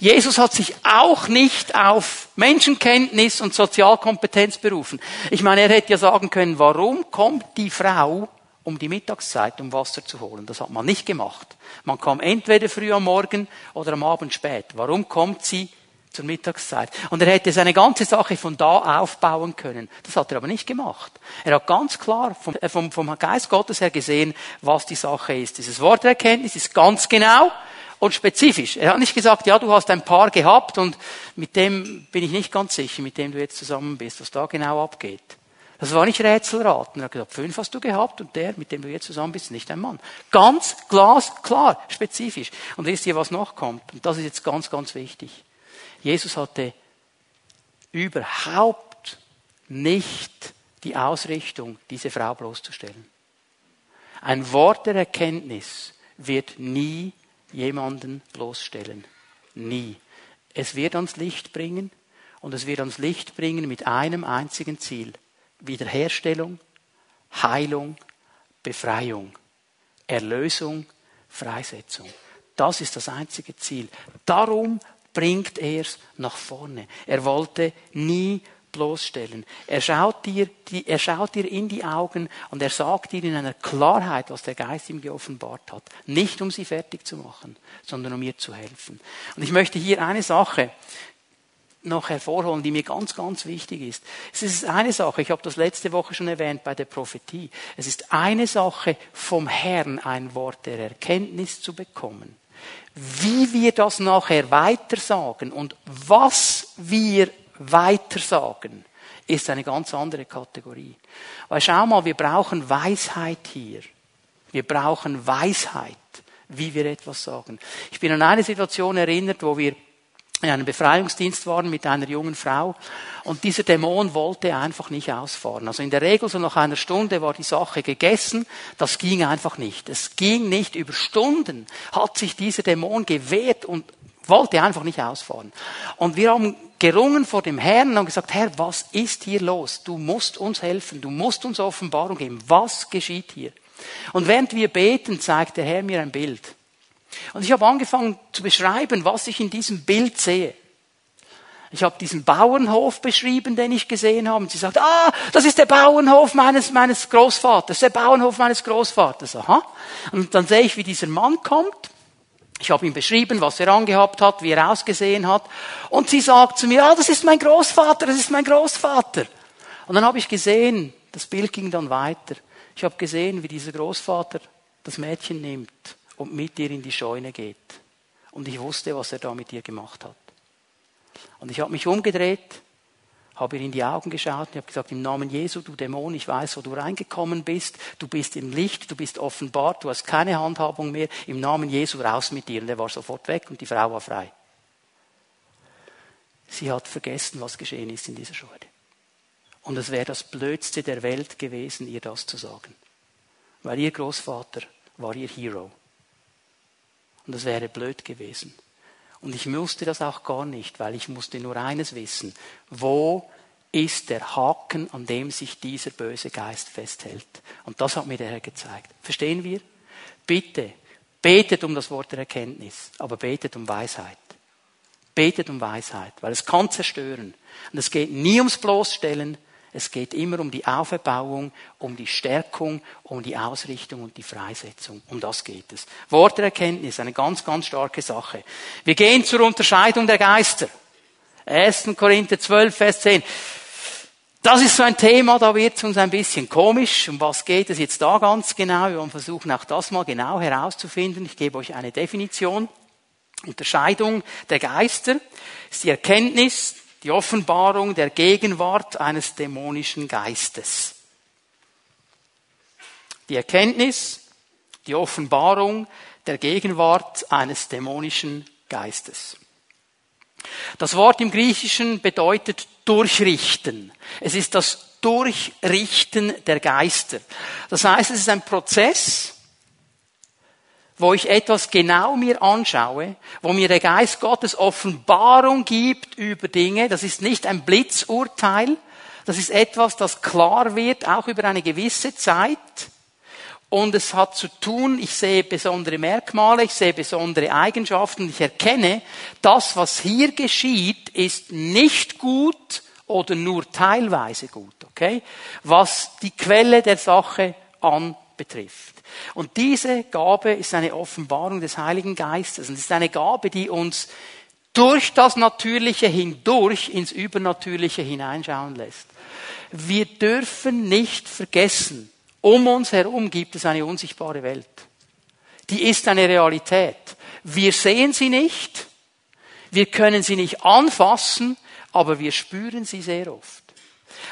Jesus hat sich auch nicht auf Menschenkenntnis und Sozialkompetenz berufen. Ich meine, er hätte ja sagen können, warum kommt die Frau um die Mittagszeit, um Wasser zu holen. Das hat man nicht gemacht. Man kam entweder früh am Morgen oder am Abend spät. Warum kommt sie zur Mittagszeit? Und er hätte seine ganze Sache von da aufbauen können. Das hat er aber nicht gemacht. Er hat ganz klar vom, äh, vom, vom Geist Gottes her gesehen, was die Sache ist. Dieses Worterkenntnis ist ganz genau und spezifisch. Er hat nicht gesagt, ja, du hast ein Paar gehabt und mit dem bin ich nicht ganz sicher, mit dem du jetzt zusammen bist, was da genau abgeht. Das war nicht Rätselraten. Er hat gesagt, fünf hast du gehabt und der, mit dem du jetzt zusammen bist, ist nicht ein Mann. Ganz glasklar, spezifisch. Und wisst ihr, was noch kommt? Und das ist jetzt ganz, ganz wichtig. Jesus hatte überhaupt nicht die Ausrichtung, diese Frau bloßzustellen. Ein Wort der Erkenntnis wird nie jemanden bloßstellen. Nie. Es wird ans Licht bringen und es wird ans Licht bringen mit einem einzigen Ziel – Wiederherstellung, Heilung, Befreiung, Erlösung, Freisetzung. Das ist das einzige Ziel. Darum bringt er es nach vorne. Er wollte nie bloßstellen. Er schaut, dir, er schaut dir in die Augen und er sagt dir in einer Klarheit, was der Geist ihm geoffenbart hat. Nicht um sie fertig zu machen, sondern um ihr zu helfen. Und ich möchte hier eine Sache noch hervorholen, die mir ganz, ganz wichtig ist. Es ist eine Sache, ich habe das letzte Woche schon erwähnt bei der Prophetie. Es ist eine Sache, vom Herrn ein Wort der Erkenntnis zu bekommen. Wie wir das nachher weitersagen und was wir weitersagen, ist eine ganz andere Kategorie. Weil schau mal, wir brauchen Weisheit hier. Wir brauchen Weisheit, wie wir etwas sagen. Ich bin an eine Situation erinnert, wo wir in einem Befreiungsdienst waren mit einer jungen Frau und dieser Dämon wollte einfach nicht ausfahren. Also in der Regel so nach einer Stunde war die Sache gegessen, das ging einfach nicht. Es ging nicht über Stunden, hat sich dieser Dämon gewehrt und wollte einfach nicht ausfahren. Und wir haben gerungen vor dem Herrn und gesagt, Herr, was ist hier los? Du musst uns helfen, du musst uns Offenbarung geben. Was geschieht hier? Und während wir beten, zeigt der Herr mir ein Bild. Und ich habe angefangen zu beschreiben, was ich in diesem Bild sehe. Ich habe diesen Bauernhof beschrieben, den ich gesehen habe. Und sie sagt, ah, das ist der Bauernhof meines, meines Großvaters, der Bauernhof meines Großvaters. Aha. Und dann sehe ich, wie dieser Mann kommt. Ich habe ihm beschrieben, was er angehabt hat, wie er ausgesehen hat. Und sie sagt zu mir, ah, das ist mein Großvater, das ist mein Großvater. Und dann habe ich gesehen, das Bild ging dann weiter. Ich habe gesehen, wie dieser Großvater das Mädchen nimmt und mit ihr in die Scheune geht. Und ich wusste, was er da mit ihr gemacht hat. Und ich habe mich umgedreht, habe ihr in die Augen geschaut und habe gesagt, im Namen Jesu, du Dämon, ich weiß, wo du reingekommen bist, du bist im Licht, du bist offenbart, du hast keine Handhabung mehr, im Namen Jesu raus mit dir. Und er war sofort weg und die Frau war frei. Sie hat vergessen, was geschehen ist in dieser Scheune. Und es wäre das Blödste der Welt gewesen, ihr das zu sagen. Weil ihr Großvater war ihr Hero. Und das wäre blöd gewesen. Und ich musste das auch gar nicht, weil ich musste nur eines wissen. Wo ist der Haken, an dem sich dieser böse Geist festhält? Und das hat mir der Herr gezeigt. Verstehen wir? Bitte, betet um das Wort der Erkenntnis, aber betet um Weisheit. Betet um Weisheit, weil es kann zerstören. Und es geht nie ums Bloßstellen, es geht immer um die Auferbauung, um die Stärkung, um die Ausrichtung und die Freisetzung. Um das geht es. Worterkenntnis, eine ganz, ganz starke Sache. Wir gehen zur Unterscheidung der Geister. 1. Korinther 12, Vers 10. Das ist so ein Thema, da wird es uns ein bisschen komisch. Um was geht es jetzt da ganz genau? Wir wollen versuchen, auch das mal genau herauszufinden. Ich gebe euch eine Definition. Unterscheidung der Geister ist die Erkenntnis, die Offenbarung der Gegenwart eines dämonischen Geistes. Die Erkenntnis, die Offenbarung der Gegenwart eines dämonischen Geistes. Das Wort im Griechischen bedeutet durchrichten. Es ist das Durchrichten der Geister. Das heißt, es ist ein Prozess, wo ich etwas genau mir anschaue, wo mir der Geist Gottes Offenbarung gibt über Dinge. Das ist nicht ein Blitzurteil. Das ist etwas, das klar wird, auch über eine gewisse Zeit. Und es hat zu tun, ich sehe besondere Merkmale, ich sehe besondere Eigenschaften, ich erkenne, das, was hier geschieht, ist nicht gut oder nur teilweise gut, okay? Was die Quelle der Sache anbetrifft. Und diese Gabe ist eine Offenbarung des Heiligen Geistes. Und es ist eine Gabe, die uns durch das Natürliche hindurch ins Übernatürliche hineinschauen lässt. Wir dürfen nicht vergessen, um uns herum gibt es eine unsichtbare Welt. Die ist eine Realität. Wir sehen sie nicht, wir können sie nicht anfassen, aber wir spüren sie sehr oft.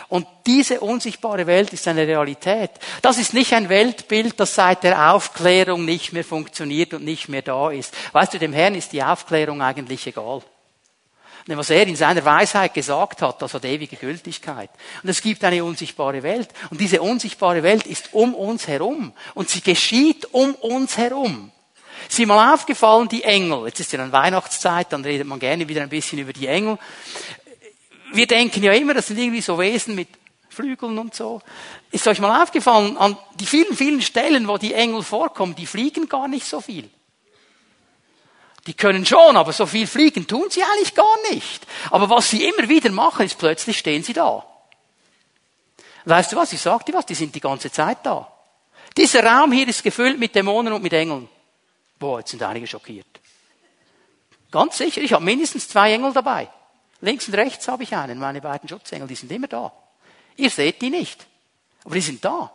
Und diese unsichtbare Welt ist eine Realität. Das ist nicht ein Weltbild, das seit der Aufklärung nicht mehr funktioniert und nicht mehr da ist. Weißt du, dem Herrn ist die Aufklärung eigentlich egal. Denn was er in seiner Weisheit gesagt hat, das hat ewige Gültigkeit. Und es gibt eine unsichtbare Welt. Und diese unsichtbare Welt ist um uns herum. Und sie geschieht um uns herum. Ist mal aufgefallen, die Engel? Jetzt ist ja dann Weihnachtszeit, dann redet man gerne wieder ein bisschen über die Engel wir denken ja immer, das sind irgendwie so Wesen mit Flügeln und so. Ist euch mal aufgefallen, an die vielen, vielen Stellen, wo die Engel vorkommen, die fliegen gar nicht so viel. Die können schon, aber so viel fliegen tun sie eigentlich gar nicht. Aber was sie immer wieder machen, ist plötzlich stehen sie da. Weißt du was? Ich sag dir was, die sind die ganze Zeit da. Dieser Raum hier ist gefüllt mit Dämonen und mit Engeln. Boah, jetzt sind einige schockiert. Ganz sicher, ich habe mindestens zwei Engel dabei. Links und rechts habe ich einen, meine beiden Schutzengel, die sind immer da. Ihr seht die nicht, aber die sind da.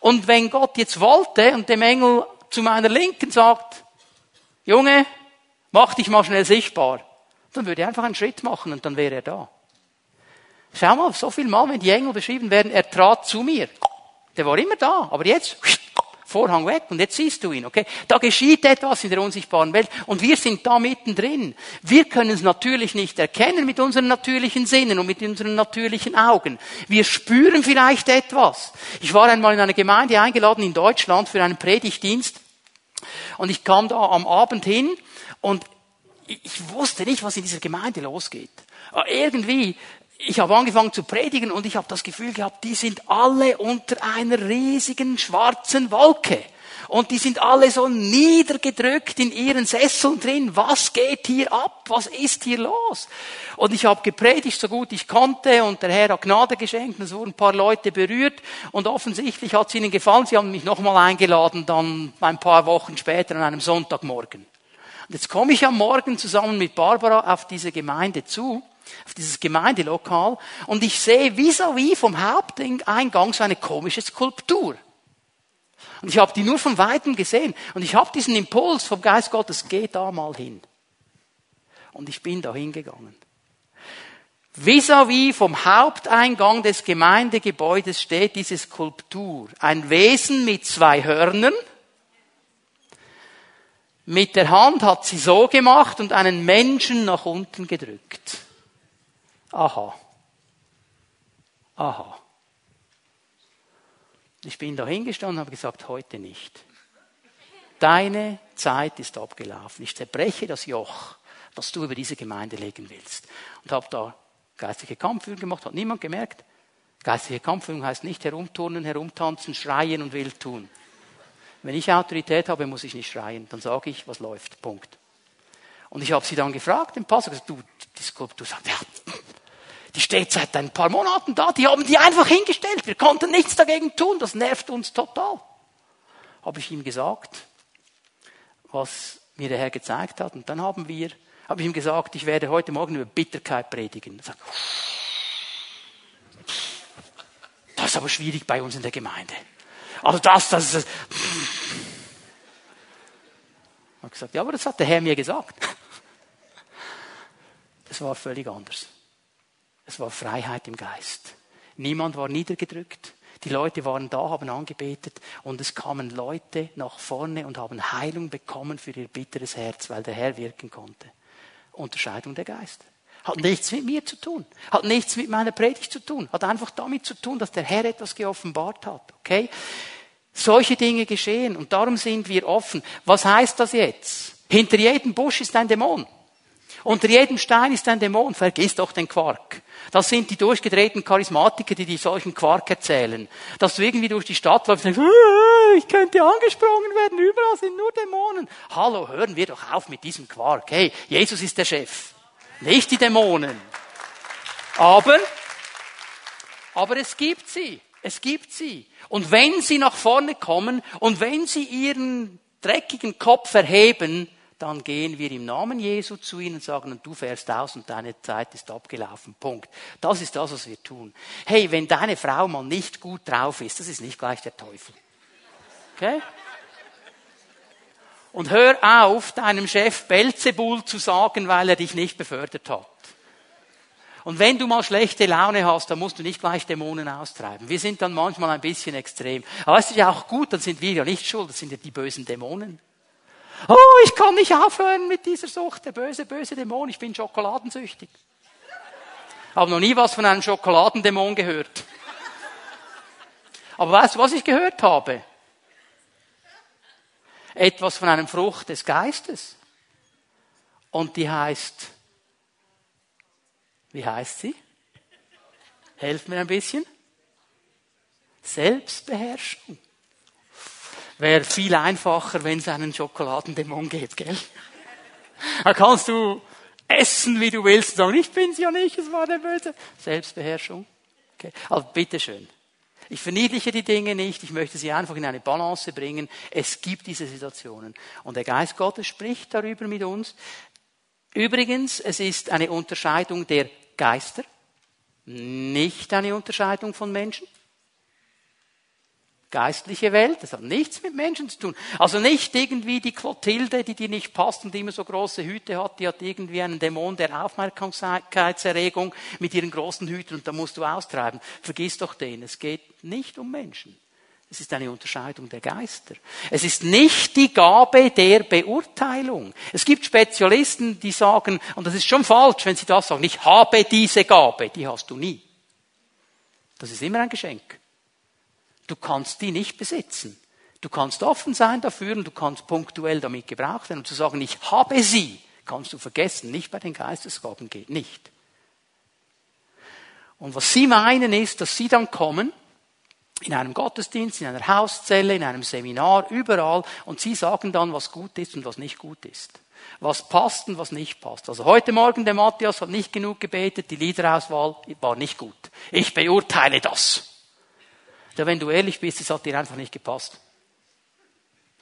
Und wenn Gott jetzt wollte und dem Engel zu meiner Linken sagt, Junge, mach dich mal schnell sichtbar, dann würde er einfach einen Schritt machen und dann wäre er da. Schau mal, so viel Mal, wenn die Engel beschrieben werden, er trat zu mir. Der war immer da, aber jetzt Vorhang weg und jetzt siehst du ihn, okay? Da geschieht etwas in der unsichtbaren Welt und wir sind da mittendrin. Wir können es natürlich nicht erkennen mit unseren natürlichen Sinnen und mit unseren natürlichen Augen. Wir spüren vielleicht etwas. Ich war einmal in einer Gemeinde eingeladen in Deutschland für einen Predigtdienst und ich kam da am Abend hin und ich wusste nicht, was in dieser Gemeinde losgeht. Irgendwie ich habe angefangen zu predigen und ich habe das Gefühl gehabt, die sind alle unter einer riesigen schwarzen Wolke. Und die sind alle so niedergedrückt in ihren Sesseln drin. Was geht hier ab? Was ist hier los? Und ich habe gepredigt, so gut ich konnte, und der Herr hat Gnade geschenkt, und es wurden ein paar Leute berührt, und offensichtlich hat es ihnen gefallen. Sie haben mich nochmal eingeladen, dann ein paar Wochen später an einem Sonntagmorgen. Und jetzt komme ich am Morgen zusammen mit Barbara auf diese Gemeinde zu, auf dieses Gemeindelokal und ich sehe vis-à-vis vom Haupteingang so eine komische Skulptur. Und ich habe die nur von Weitem gesehen und ich habe diesen Impuls vom Geist Gottes, geh da mal hin. Und ich bin da hingegangen. Vis-à-vis vom Haupteingang des Gemeindegebäudes steht diese Skulptur. Ein Wesen mit zwei Hörnern. Mit der Hand hat sie so gemacht und einen Menschen nach unten gedrückt. Aha. Aha. Ich bin da hingestanden und habe gesagt, heute nicht. Deine Zeit ist abgelaufen. Ich zerbreche das Joch, das du über diese Gemeinde legen willst. Und habe da geistige Kampfführung gemacht, hat niemand gemerkt. Geistige Kampfführung heißt nicht herumturnen, herumtanzen, schreien und wild tun. Wenn ich Autorität habe, muss ich nicht schreien. Dann sage ich, was läuft. Punkt. Und ich habe sie dann gefragt, den Pastor, gesagt, du, die Skulptur sagt, ja, die steht seit ein paar Monaten da, die haben die einfach hingestellt. Wir konnten nichts dagegen tun, das nervt uns total. Habe ich ihm gesagt, was mir der Herr gezeigt hat. Und dann haben wir Habe ich ihm gesagt, ich werde heute Morgen über Bitterkeit predigen. Sagt, das ist aber schwierig bei uns in der Gemeinde. Also das, das ist. Ich habe gesagt, ja, aber das hat der Herr mir gesagt. Es war völlig anders. Es war Freiheit im Geist. Niemand war niedergedrückt. Die Leute waren da, haben angebetet und es kamen Leute nach vorne und haben Heilung bekommen für ihr bitteres Herz, weil der Herr wirken konnte. Unterscheidung der Geister. Hat nichts mit mir zu tun. Hat nichts mit meiner Predigt zu tun. Hat einfach damit zu tun, dass der Herr etwas geoffenbart hat. Okay? Solche Dinge geschehen und darum sind wir offen. Was heißt das jetzt? Hinter jedem Busch ist ein Dämon. Unter jedem Stein ist ein Dämon. Vergiss doch den Quark. Das sind die durchgedrehten Charismatiker, die die solchen Quark erzählen. Dass du irgendwie durch die Stadt läufst und denkst, äh, ich könnte angesprungen werden, überall sind nur Dämonen. Hallo, hören wir doch auf mit diesem Quark. Hey, Jesus ist der Chef. Nicht die Dämonen. Aber, aber es gibt sie. Es gibt sie. Und wenn sie nach vorne kommen und wenn sie ihren dreckigen Kopf erheben, dann gehen wir im Namen Jesu zu ihnen und sagen, du fährst aus und deine Zeit ist abgelaufen. Punkt. Das ist das, was wir tun. Hey, wenn deine Frau mal nicht gut drauf ist, das ist nicht gleich der Teufel. Okay? Und hör auf, deinem Chef Belzebul zu sagen, weil er dich nicht befördert hat. Und wenn du mal schlechte Laune hast, dann musst du nicht gleich Dämonen austreiben. Wir sind dann manchmal ein bisschen extrem. Aber es ist ja auch gut, dann sind wir ja nicht schuld, das sind ja die bösen Dämonen. Oh, ich kann nicht aufhören mit dieser Sucht, der böse, böse Dämon, ich bin schokoladensüchtig. Habe noch nie was von einem Schokoladendämon gehört. Aber weißt du, was ich gehört habe? Etwas von einem Frucht des Geistes. Und die heißt, wie heißt sie? Helft mir ein bisschen. Selbstbeherrschung. Wäre viel einfacher, wenn es einen Schokoladendämon gibt, gell? Da kannst du essen, wie du willst und sagen, ich bin's ja nicht, es war der Böse. Selbstbeherrschung. Okay. Also bitteschön. Ich verniedliche die Dinge nicht, ich möchte sie einfach in eine Balance bringen. Es gibt diese Situationen. Und der Geist Gottes spricht darüber mit uns. Übrigens, es ist eine Unterscheidung der Geister, nicht eine Unterscheidung von Menschen geistliche Welt, das hat nichts mit Menschen zu tun. Also nicht irgendwie die Clotilde, die dir nicht passt und immer so große Hüte hat, die hat irgendwie einen Dämon der Aufmerksamkeitserregung mit ihren großen Hüten und da musst du austreiben. Vergiss doch den, es geht nicht um Menschen. Es ist eine Unterscheidung der Geister. Es ist nicht die Gabe der Beurteilung. Es gibt Spezialisten, die sagen, und das ist schon falsch, wenn sie das sagen, ich habe diese Gabe, die hast du nie. Das ist immer ein Geschenk. Du kannst die nicht besitzen. Du kannst offen sein dafür und du kannst punktuell damit gebraucht werden. Und zu sagen, ich habe sie, kannst du vergessen. Nicht bei den Geistesgaben geht nicht. Und was sie meinen ist, dass sie dann kommen, in einem Gottesdienst, in einer Hauszelle, in einem Seminar, überall, und sie sagen dann, was gut ist und was nicht gut ist. Was passt und was nicht passt. Also heute Morgen, der Matthias hat nicht genug gebetet, die Liederauswahl war nicht gut. Ich beurteile das. Ja, wenn du ehrlich bist, es hat dir einfach nicht gepasst.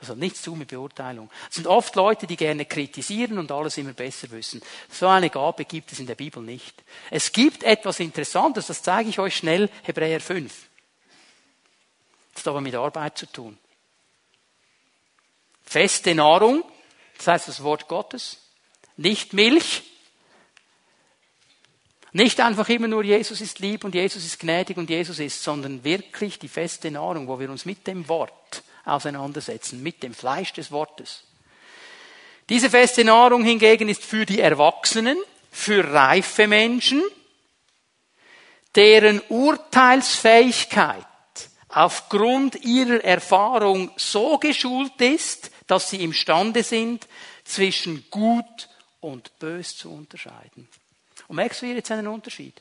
Das hat nichts zu mit Beurteilung. Es sind oft Leute, die gerne kritisieren und alles immer besser wissen. So eine Gabe gibt es in der Bibel nicht. Es gibt etwas Interessantes, das zeige ich euch schnell, Hebräer 5. Das hat aber mit Arbeit zu tun. Feste Nahrung, das heißt das Wort Gottes, nicht Milch, nicht einfach immer nur Jesus ist lieb und Jesus ist gnädig und Jesus ist, sondern wirklich die feste Nahrung, wo wir uns mit dem Wort auseinandersetzen, mit dem Fleisch des Wortes. Diese feste Nahrung hingegen ist für die Erwachsenen, für reife Menschen, deren Urteilsfähigkeit aufgrund ihrer Erfahrung so geschult ist, dass sie imstande sind, zwischen gut und bös zu unterscheiden. Und merkst du hier jetzt einen Unterschied?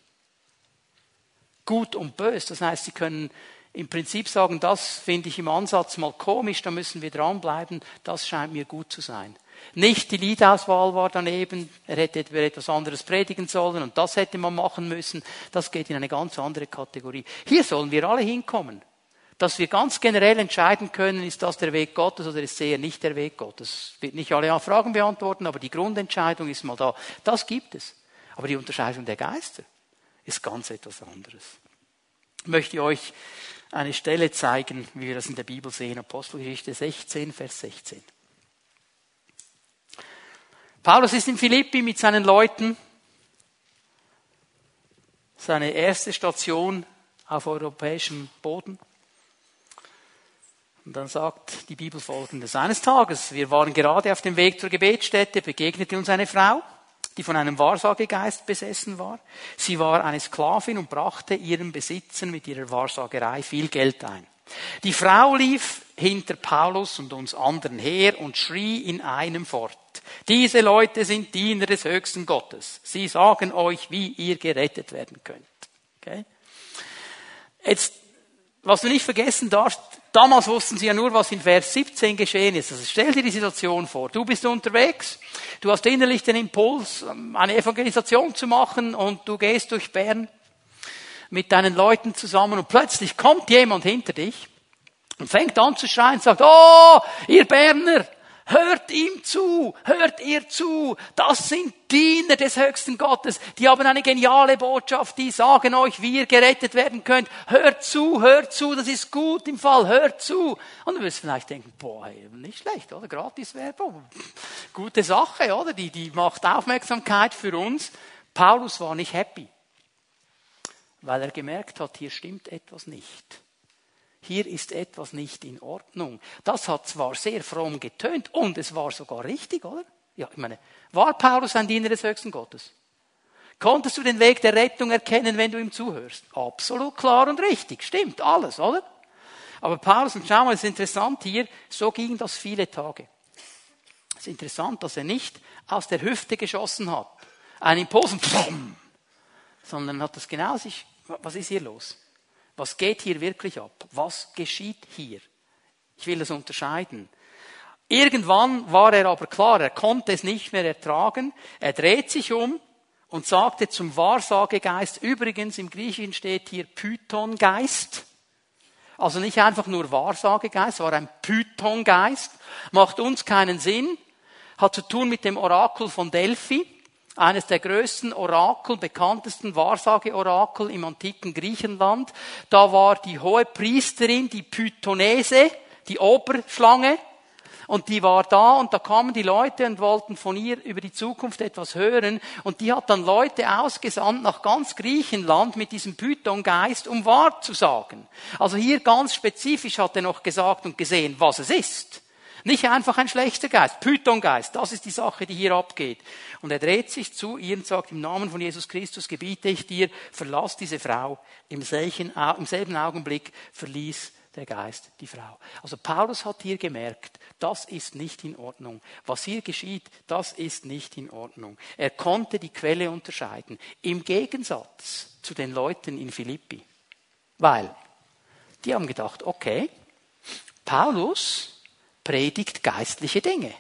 Gut und böse, das heißt, sie können im Prinzip sagen, das finde ich im Ansatz mal komisch, da müssen wir dranbleiben, das scheint mir gut zu sein. Nicht die Liedauswahl war daneben, er hätte etwas anderes predigen sollen und das hätte man machen müssen, das geht in eine ganz andere Kategorie. Hier sollen wir alle hinkommen. dass wir ganz generell entscheiden können, ist das der Weg Gottes oder ist eher nicht der Weg Gottes. Ich will nicht alle Fragen beantworten, aber die Grundentscheidung ist mal da. Das gibt es. Aber die Unterscheidung der Geister ist ganz etwas anderes. Ich möchte euch eine Stelle zeigen, wie wir das in der Bibel sehen. Apostelgeschichte 16, Vers 16. Paulus ist in Philippi mit seinen Leuten. Seine erste Station auf europäischem Boden. Und dann sagt die Bibel folgendes. Eines Tages, wir waren gerade auf dem Weg zur Gebetsstätte, begegnete uns eine Frau, die von einem Wahrsagegeist besessen war. Sie war eine Sklavin und brachte ihren Besitzen mit ihrer Wahrsagerei viel Geld ein. Die Frau lief hinter Paulus und uns anderen her und schrie in einem fort. Diese Leute sind Diener des höchsten Gottes. Sie sagen euch, wie ihr gerettet werden könnt. Okay? Jetzt, was du nicht vergessen darfst, damals wussten sie ja nur, was in Vers 17 geschehen ist. Also stell dir die Situation vor. Du bist unterwegs, du hast innerlich den Impuls, eine Evangelisation zu machen und du gehst durch Bern mit deinen Leuten zusammen und plötzlich kommt jemand hinter dich und fängt an zu schreien und sagt, oh, ihr Berner, Hört ihm zu, hört ihr zu. Das sind Diener des höchsten Gottes. Die haben eine geniale Botschaft. Die sagen euch, wie ihr gerettet werden könnt. Hört zu, hört zu. Das ist gut im Fall. Hört zu. Und du wirst vielleicht denken, boah, nicht schlecht, oder? Gratis Werbung. Gute Sache, oder? Die, die macht Aufmerksamkeit für uns. Paulus war nicht happy. Weil er gemerkt hat, hier stimmt etwas nicht hier ist etwas nicht in Ordnung. Das hat zwar sehr fromm getönt und es war sogar richtig, oder? Ja, ich meine, war Paulus ein Diener des höchsten Gottes? Konntest du den Weg der Rettung erkennen, wenn du ihm zuhörst? Absolut klar und richtig, stimmt alles, oder? Aber Paulus, und schau mal, es ist interessant hier, so ging das viele Tage. Es ist interessant, dass er nicht aus der Hüfte geschossen hat. Ein Impuls und pfumm, sondern hat das genau sich, was ist hier los? Was geht hier wirklich ab? Was geschieht hier? Ich will es unterscheiden. Irgendwann war er aber klar, er konnte es nicht mehr ertragen. Er dreht sich um und sagte zum Wahrsagegeist, übrigens im Griechischen steht hier Pythongeist. Also nicht einfach nur Wahrsagegeist, war ein Pythongeist. Macht uns keinen Sinn. Hat zu tun mit dem Orakel von Delphi eines der größten Orakel, bekanntesten Wahrsageorakel im antiken Griechenland. Da war die hohe Priesterin, die Pythonese, die Oberschlange, und die war da und da kamen die Leute und wollten von ihr über die Zukunft etwas hören und die hat dann Leute ausgesandt nach ganz Griechenland mit diesem Pythongeist, um wahr zu sagen. Also hier ganz spezifisch hat er noch gesagt und gesehen, was es ist. Nicht einfach ein schlechter Geist, Pythongeist, das ist die Sache, die hier abgeht. Und er dreht sich zu ihr und sagt, im Namen von Jesus Christus gebiete ich dir, verlass diese Frau. Im selben Augenblick verließ der Geist die Frau. Also Paulus hat hier gemerkt, das ist nicht in Ordnung. Was hier geschieht, das ist nicht in Ordnung. Er konnte die Quelle unterscheiden. Im Gegensatz zu den Leuten in Philippi. Weil die haben gedacht, okay, Paulus predigt geistliche Dinge.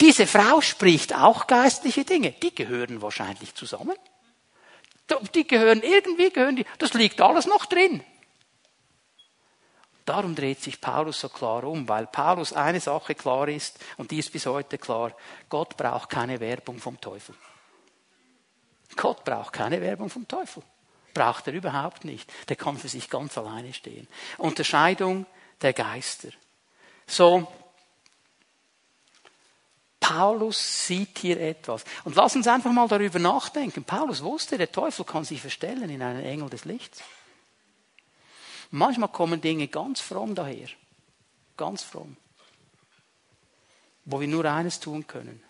Diese Frau spricht auch geistliche Dinge. Die gehören wahrscheinlich zusammen. Die gehören irgendwie, gehören die, das liegt alles noch drin. Darum dreht sich Paulus so klar um, weil Paulus eine Sache klar ist, und die ist bis heute klar, Gott braucht keine Werbung vom Teufel. Gott braucht keine Werbung vom Teufel. Braucht er überhaupt nicht. Der kann für sich ganz alleine stehen. Unterscheidung der Geister. So, Paulus sieht hier etwas. Und lass uns einfach mal darüber nachdenken. Paulus wusste, der Teufel kann sich verstellen in einen Engel des Lichts. Manchmal kommen Dinge ganz fromm daher. Ganz fromm. Wo wir nur eines tun können.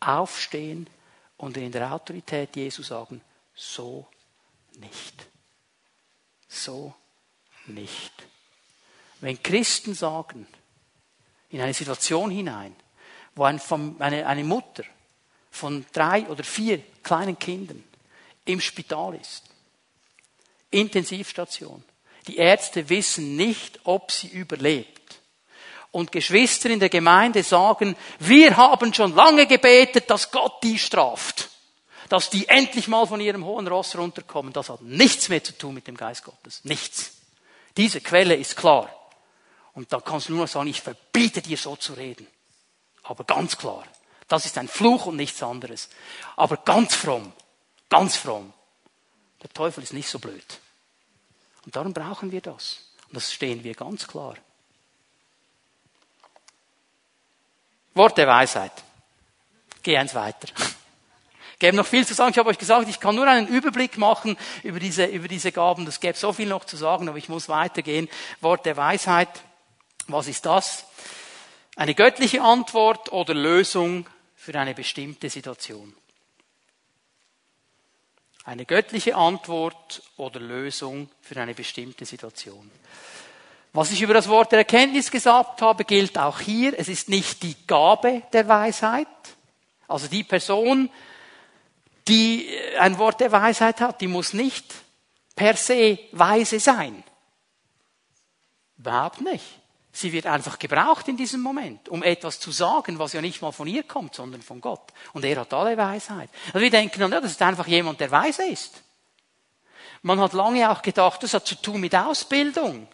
Aufstehen und in der Autorität Jesu sagen, so nicht. So nicht. Wenn Christen sagen, in eine Situation hinein, wo eine, eine Mutter von drei oder vier kleinen Kindern im Spital ist, Intensivstation, die Ärzte wissen nicht, ob sie überlebt. Und Geschwister in der Gemeinde sagen, wir haben schon lange gebetet, dass Gott die straft. Dass die endlich mal von ihrem hohen Ross runterkommen. Das hat nichts mehr zu tun mit dem Geist Gottes. Nichts. Diese Quelle ist klar. Und dann kannst du nur noch sagen, ich verbiete dir so zu reden. Aber ganz klar. Das ist ein Fluch und nichts anderes. Aber ganz fromm. Ganz fromm. Der Teufel ist nicht so blöd. Und darum brauchen wir das. Und das stehen wir ganz klar. Wort der Weisheit. Geh eins weiter. Gäbe noch viel zu sagen. Ich habe euch gesagt, ich kann nur einen Überblick machen über diese, über diese Gaben. Das gäbe so viel noch zu sagen, aber ich muss weitergehen. Wort der Weisheit. Was ist das? Eine göttliche Antwort oder Lösung für eine bestimmte Situation. Eine göttliche Antwort oder Lösung für eine bestimmte Situation. Was ich über das Wort der Erkenntnis gesagt habe, gilt auch hier. Es ist nicht die Gabe der Weisheit. Also die Person, die ein Wort der Weisheit hat, die muss nicht per se weise sein. Überhaupt nicht. Sie wird einfach gebraucht in diesem Moment, um etwas zu sagen, was ja nicht mal von ihr kommt, sondern von Gott. Und er hat alle Weisheit. Also wir denken dann, ja, das ist einfach jemand, der weise ist. Man hat lange auch gedacht, das hat zu tun mit Ausbildung.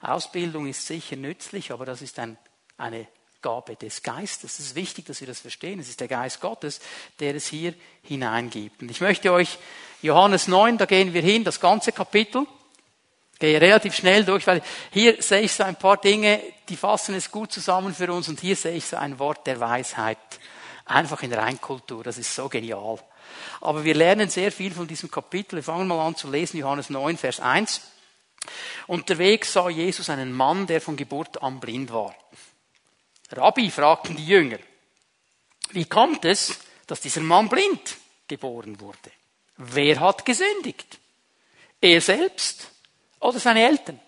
Ausbildung ist sicher nützlich, aber das ist ein, eine Gabe des Geistes. Es ist wichtig, dass wir das verstehen. Es ist der Geist Gottes, der es hier hineingibt. Und ich möchte euch Johannes 9, da gehen wir hin, das ganze Kapitel gehe relativ schnell durch, weil hier sehe ich so ein paar Dinge, die fassen es gut zusammen für uns und hier sehe ich so ein Wort der Weisheit. Einfach in Reinkultur, das ist so genial. Aber wir lernen sehr viel von diesem Kapitel. Wir fangen mal an zu lesen, Johannes 9, Vers 1. Unterwegs sah Jesus einen Mann, der von Geburt an blind war. Rabbi, fragten die Jünger, wie kommt es, dass dieser Mann blind geboren wurde? Wer hat gesündigt? Er selbst oder seine Eltern.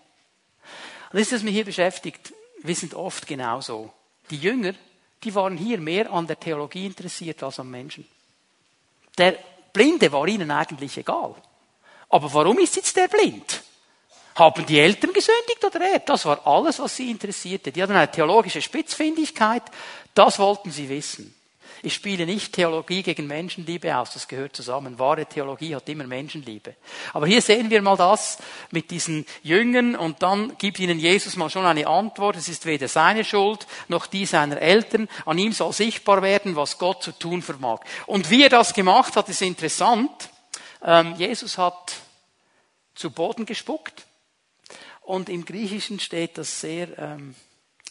Und das ist, was mich hier beschäftigt. Wir sind oft genauso. Die Jünger, die waren hier mehr an der Theologie interessiert als am Menschen. Der Blinde war ihnen eigentlich egal. Aber warum ist jetzt der blind? Haben die Eltern gesündigt oder er? Das war alles, was sie interessierte. Die hatten eine theologische Spitzfindigkeit. Das wollten sie wissen. Ich spiele nicht Theologie gegen Menschenliebe aus, das gehört zusammen. Wahre Theologie hat immer Menschenliebe. Aber hier sehen wir mal das mit diesen Jüngern und dann gibt ihnen Jesus mal schon eine Antwort. Es ist weder seine Schuld noch die seiner Eltern. An ihm soll sichtbar werden, was Gott zu tun vermag. Und wie er das gemacht hat, ist interessant. Ähm, Jesus hat zu Boden gespuckt und im Griechischen steht das sehr ähm,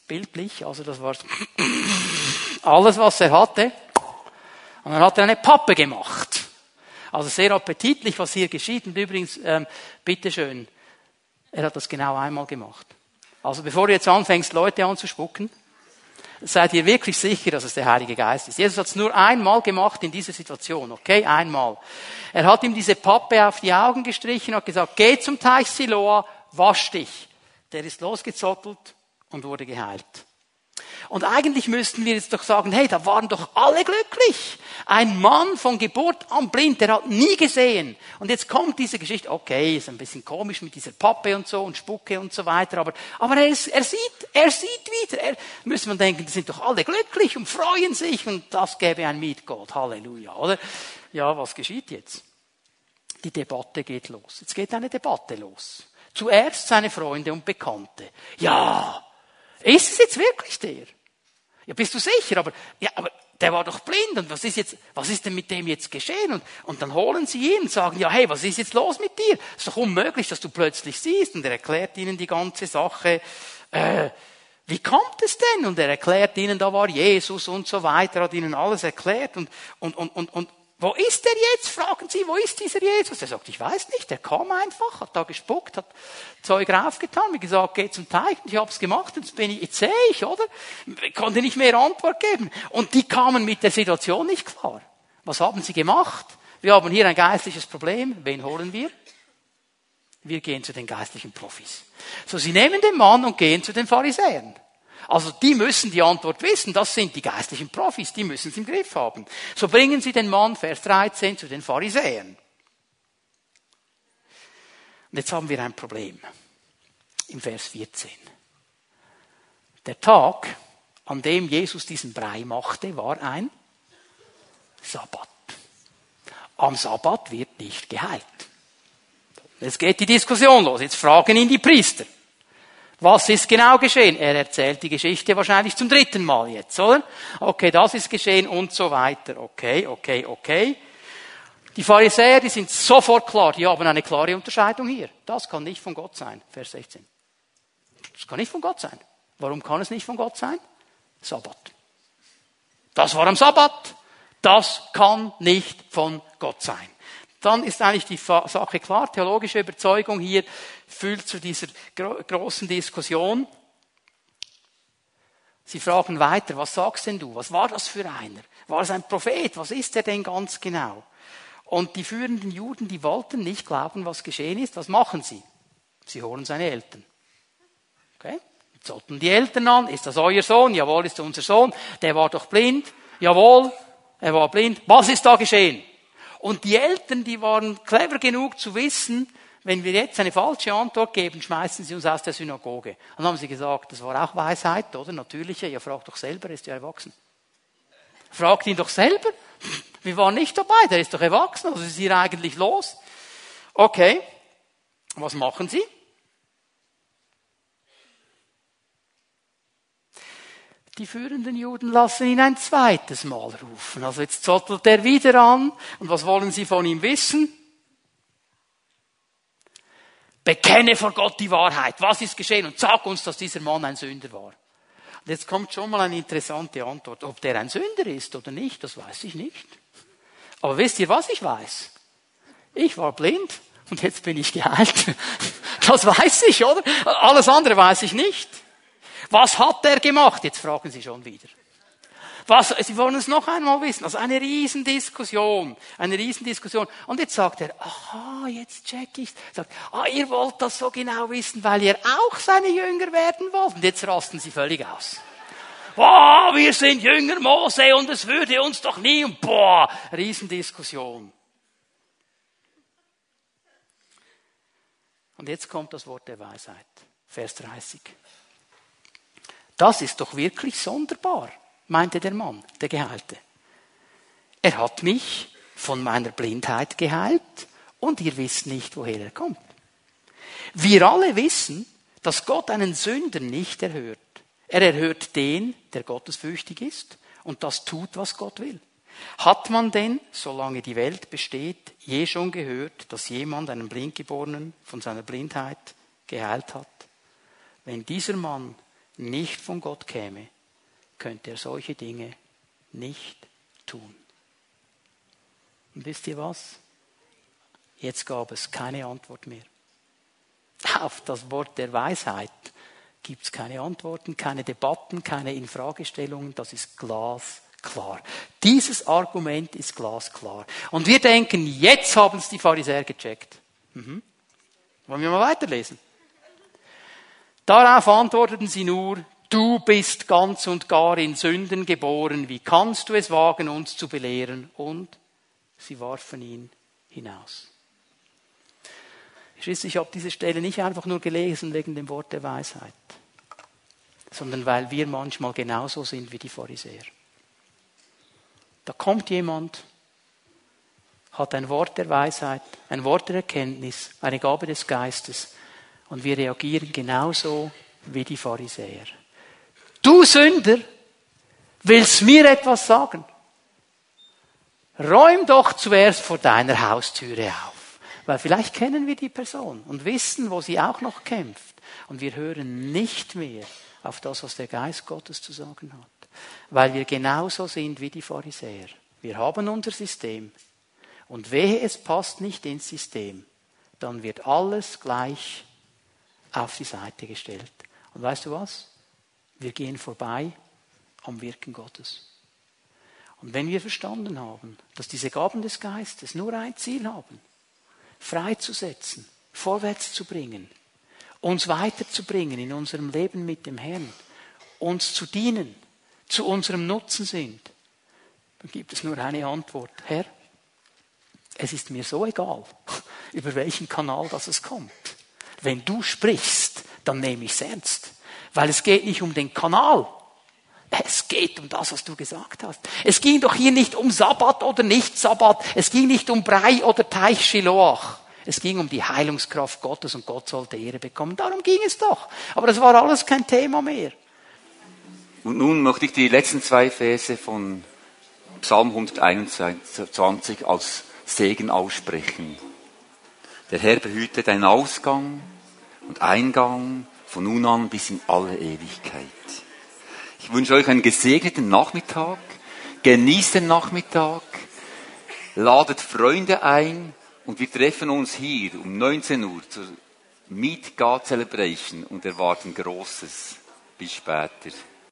bildlich. Also das war alles, was er hatte. Und dann hat er eine Pappe gemacht. Also sehr appetitlich, was hier geschieht. Und übrigens, ähm, bitteschön, er hat das genau einmal gemacht. Also bevor du jetzt anfängst, Leute anzuspucken, seid ihr wirklich sicher, dass es der Heilige Geist ist. Jesus hat es nur einmal gemacht in dieser Situation, okay? Einmal. Er hat ihm diese Pappe auf die Augen gestrichen und hat gesagt, geh zum Teich Siloa, wasch dich. Der ist losgezottelt und wurde geheilt. Und eigentlich müssten wir jetzt doch sagen, hey, da waren doch alle glücklich. Ein Mann von Geburt an blind, der hat nie gesehen. Und jetzt kommt diese Geschichte, okay, ist ein bisschen komisch mit dieser Pappe und so und Spucke und so weiter, aber, aber er, ist, er sieht, er sieht wieder. Er, müsste man denken, die sind doch alle glücklich und freuen sich und das gäbe ein Mietgott. Halleluja, oder? Ja, was geschieht jetzt? Die Debatte geht los. Jetzt geht eine Debatte los. Zuerst seine Freunde und Bekannte. Ja, ist es jetzt wirklich der? Ja, bist du sicher? Aber, ja, aber der war doch blind und was ist jetzt, was ist denn mit dem jetzt geschehen? Und, und dann holen sie ihn und sagen, ja, hey, was ist jetzt los mit dir? ist doch unmöglich, dass du plötzlich siehst. Und er erklärt ihnen die ganze Sache. Äh, wie kommt es denn? Und er erklärt ihnen, da war Jesus und so weiter, hat ihnen alles erklärt und, und, und, und, und wo ist der jetzt? Fragen sie, wo ist dieser Jesus? Er sagt, ich weiß nicht, der kam einfach, hat da gespuckt, hat Zeug raufgetan, wie gesagt, geh zum Teich und ich habe es gemacht und jetzt bin ich, jetzt sehe ich, oder? Ich konnte nicht mehr Antwort geben. Und die kamen mit der Situation nicht klar. Was haben sie gemacht? Wir haben hier ein geistliches Problem. Wen holen wir? Wir gehen zu den geistlichen Profis. So, sie nehmen den Mann und gehen zu den Pharisäern. Also die müssen die Antwort wissen, das sind die geistlichen Profis, die müssen es im Griff haben. So bringen sie den Mann, Vers 13, zu den Pharisäern. Und jetzt haben wir ein Problem im Vers 14. Der Tag, an dem Jesus diesen Brei machte, war ein Sabbat. Am Sabbat wird nicht geheilt. Jetzt geht die Diskussion los. Jetzt fragen ihn die Priester. Was ist genau geschehen? Er erzählt die Geschichte wahrscheinlich zum dritten Mal jetzt, oder? Okay, das ist geschehen und so weiter. Okay, okay, okay. Die Pharisäer, die sind sofort klar, die haben eine klare Unterscheidung hier. Das kann nicht von Gott sein. Vers 16. Das kann nicht von Gott sein. Warum kann es nicht von Gott sein? Sabbat. Das war am Sabbat. Das kann nicht von Gott sein. Dann ist eigentlich die Sache klar. Theologische Überzeugung hier führt zu dieser großen Diskussion. Sie fragen weiter, was sagst denn du? Was war das für einer? War es ein Prophet? Was ist er denn ganz genau? Und die führenden Juden, die wollten nicht glauben, was geschehen ist. Was machen sie? Sie holen seine Eltern. Okay? Zotten die Eltern an. Ist das euer Sohn? Jawohl, ist unser Sohn. Der war doch blind. Jawohl, er war blind. Was ist da geschehen? Und die Eltern, die waren clever genug zu wissen, wenn wir jetzt eine falsche Antwort geben, schmeißen sie uns aus der Synagoge. Und dann haben sie gesagt, das war auch Weisheit, oder? Natürliche. Ja, fragt doch selber, er ist ja erwachsen. Fragt ihn doch selber. Wir waren nicht dabei, der ist doch erwachsen, also ist hier eigentlich los. Okay, was machen sie? Die führenden Juden lassen ihn ein zweites Mal rufen. Also jetzt zottelt er wieder an. Und was wollen sie von ihm wissen? Bekenne vor Gott die Wahrheit. Was ist geschehen? Und sag uns, dass dieser Mann ein Sünder war. Und jetzt kommt schon mal eine interessante Antwort. Ob der ein Sünder ist oder nicht, das weiß ich nicht. Aber wisst ihr, was ich weiß? Ich war blind und jetzt bin ich geheilt. Das weiß ich, oder? Alles andere weiß ich nicht. Was hat er gemacht? Jetzt fragen Sie schon wieder. Was, Sie wollen es noch einmal wissen. Also eine Riesendiskussion. Eine Riesendiskussion. Und jetzt sagt er, aha, jetzt check ich's. Sagt, ah, ihr wollt das so genau wissen, weil ihr auch seine Jünger werden wollt. Und jetzt rasten Sie völlig aus. Boah, wir sind Jünger Mose und es würde uns doch nie, boah, Riesendiskussion. Und jetzt kommt das Wort der Weisheit. Vers 30. Das ist doch wirklich sonderbar meinte der Mann, der Geheilte. Er hat mich von meiner Blindheit geheilt und ihr wisst nicht, woher er kommt. Wir alle wissen, dass Gott einen Sünder nicht erhört. Er erhört den, der gottesfürchtig ist und das tut, was Gott will. Hat man denn, solange die Welt besteht, je schon gehört, dass jemand einen Blindgeborenen von seiner Blindheit geheilt hat? Wenn dieser Mann nicht von Gott käme, könnte er solche Dinge nicht tun. Und wisst ihr was? Jetzt gab es keine Antwort mehr. Auf das Wort der Weisheit gibt es keine Antworten, keine Debatten, keine Infragestellungen. Das ist glasklar. Dieses Argument ist glasklar. Und wir denken, jetzt haben es die Pharisäer gecheckt. Mhm. Wollen wir mal weiterlesen? Darauf antworteten sie nur, Du bist ganz und gar in Sünden geboren. Wie kannst du es wagen, uns zu belehren? Und sie warfen ihn hinaus. Ich habe diese Stelle nicht einfach nur gelesen wegen dem Wort der Weisheit, sondern weil wir manchmal genauso sind wie die Pharisäer. Da kommt jemand, hat ein Wort der Weisheit, ein Wort der Erkenntnis, eine Gabe des Geistes und wir reagieren genauso wie die Pharisäer. Du Sünder, willst mir etwas sagen? Räum doch zuerst vor deiner Haustüre auf. Weil vielleicht kennen wir die Person und wissen, wo sie auch noch kämpft. Und wir hören nicht mehr auf das, was der Geist Gottes zu sagen hat. Weil wir genauso sind wie die Pharisäer. Wir haben unser System. Und wehe, es passt nicht ins System. Dann wird alles gleich auf die Seite gestellt. Und weißt du was? Wir gehen vorbei am Wirken Gottes. Und wenn wir verstanden haben, dass diese Gaben des Geistes nur ein Ziel haben, freizusetzen, vorwärts zu bringen, uns weiterzubringen in unserem Leben mit dem Herrn, uns zu dienen, zu unserem Nutzen sind, dann gibt es nur eine Antwort. Herr, es ist mir so egal, über welchen Kanal das es kommt. Wenn du sprichst, dann nehme ich es ernst. Weil es geht nicht um den Kanal. Es geht um das, was du gesagt hast. Es ging doch hier nicht um Sabbat oder nicht Sabbat. Es ging nicht um Brei oder Teich Shiloach. Es ging um die Heilungskraft Gottes und Gott sollte Ehre bekommen. Darum ging es doch. Aber das war alles kein Thema mehr. Und nun möchte ich die letzten zwei Verse von Psalm 121 als Segen aussprechen. Der Herr behüte deinen Ausgang und Eingang von nun an bis in alle Ewigkeit. Ich wünsche euch einen gesegneten Nachmittag. Genießt den Nachmittag. Ladet Freunde ein und wir treffen uns hier um 19 Uhr zur Meet God Celebration und erwarten Großes. Bis später.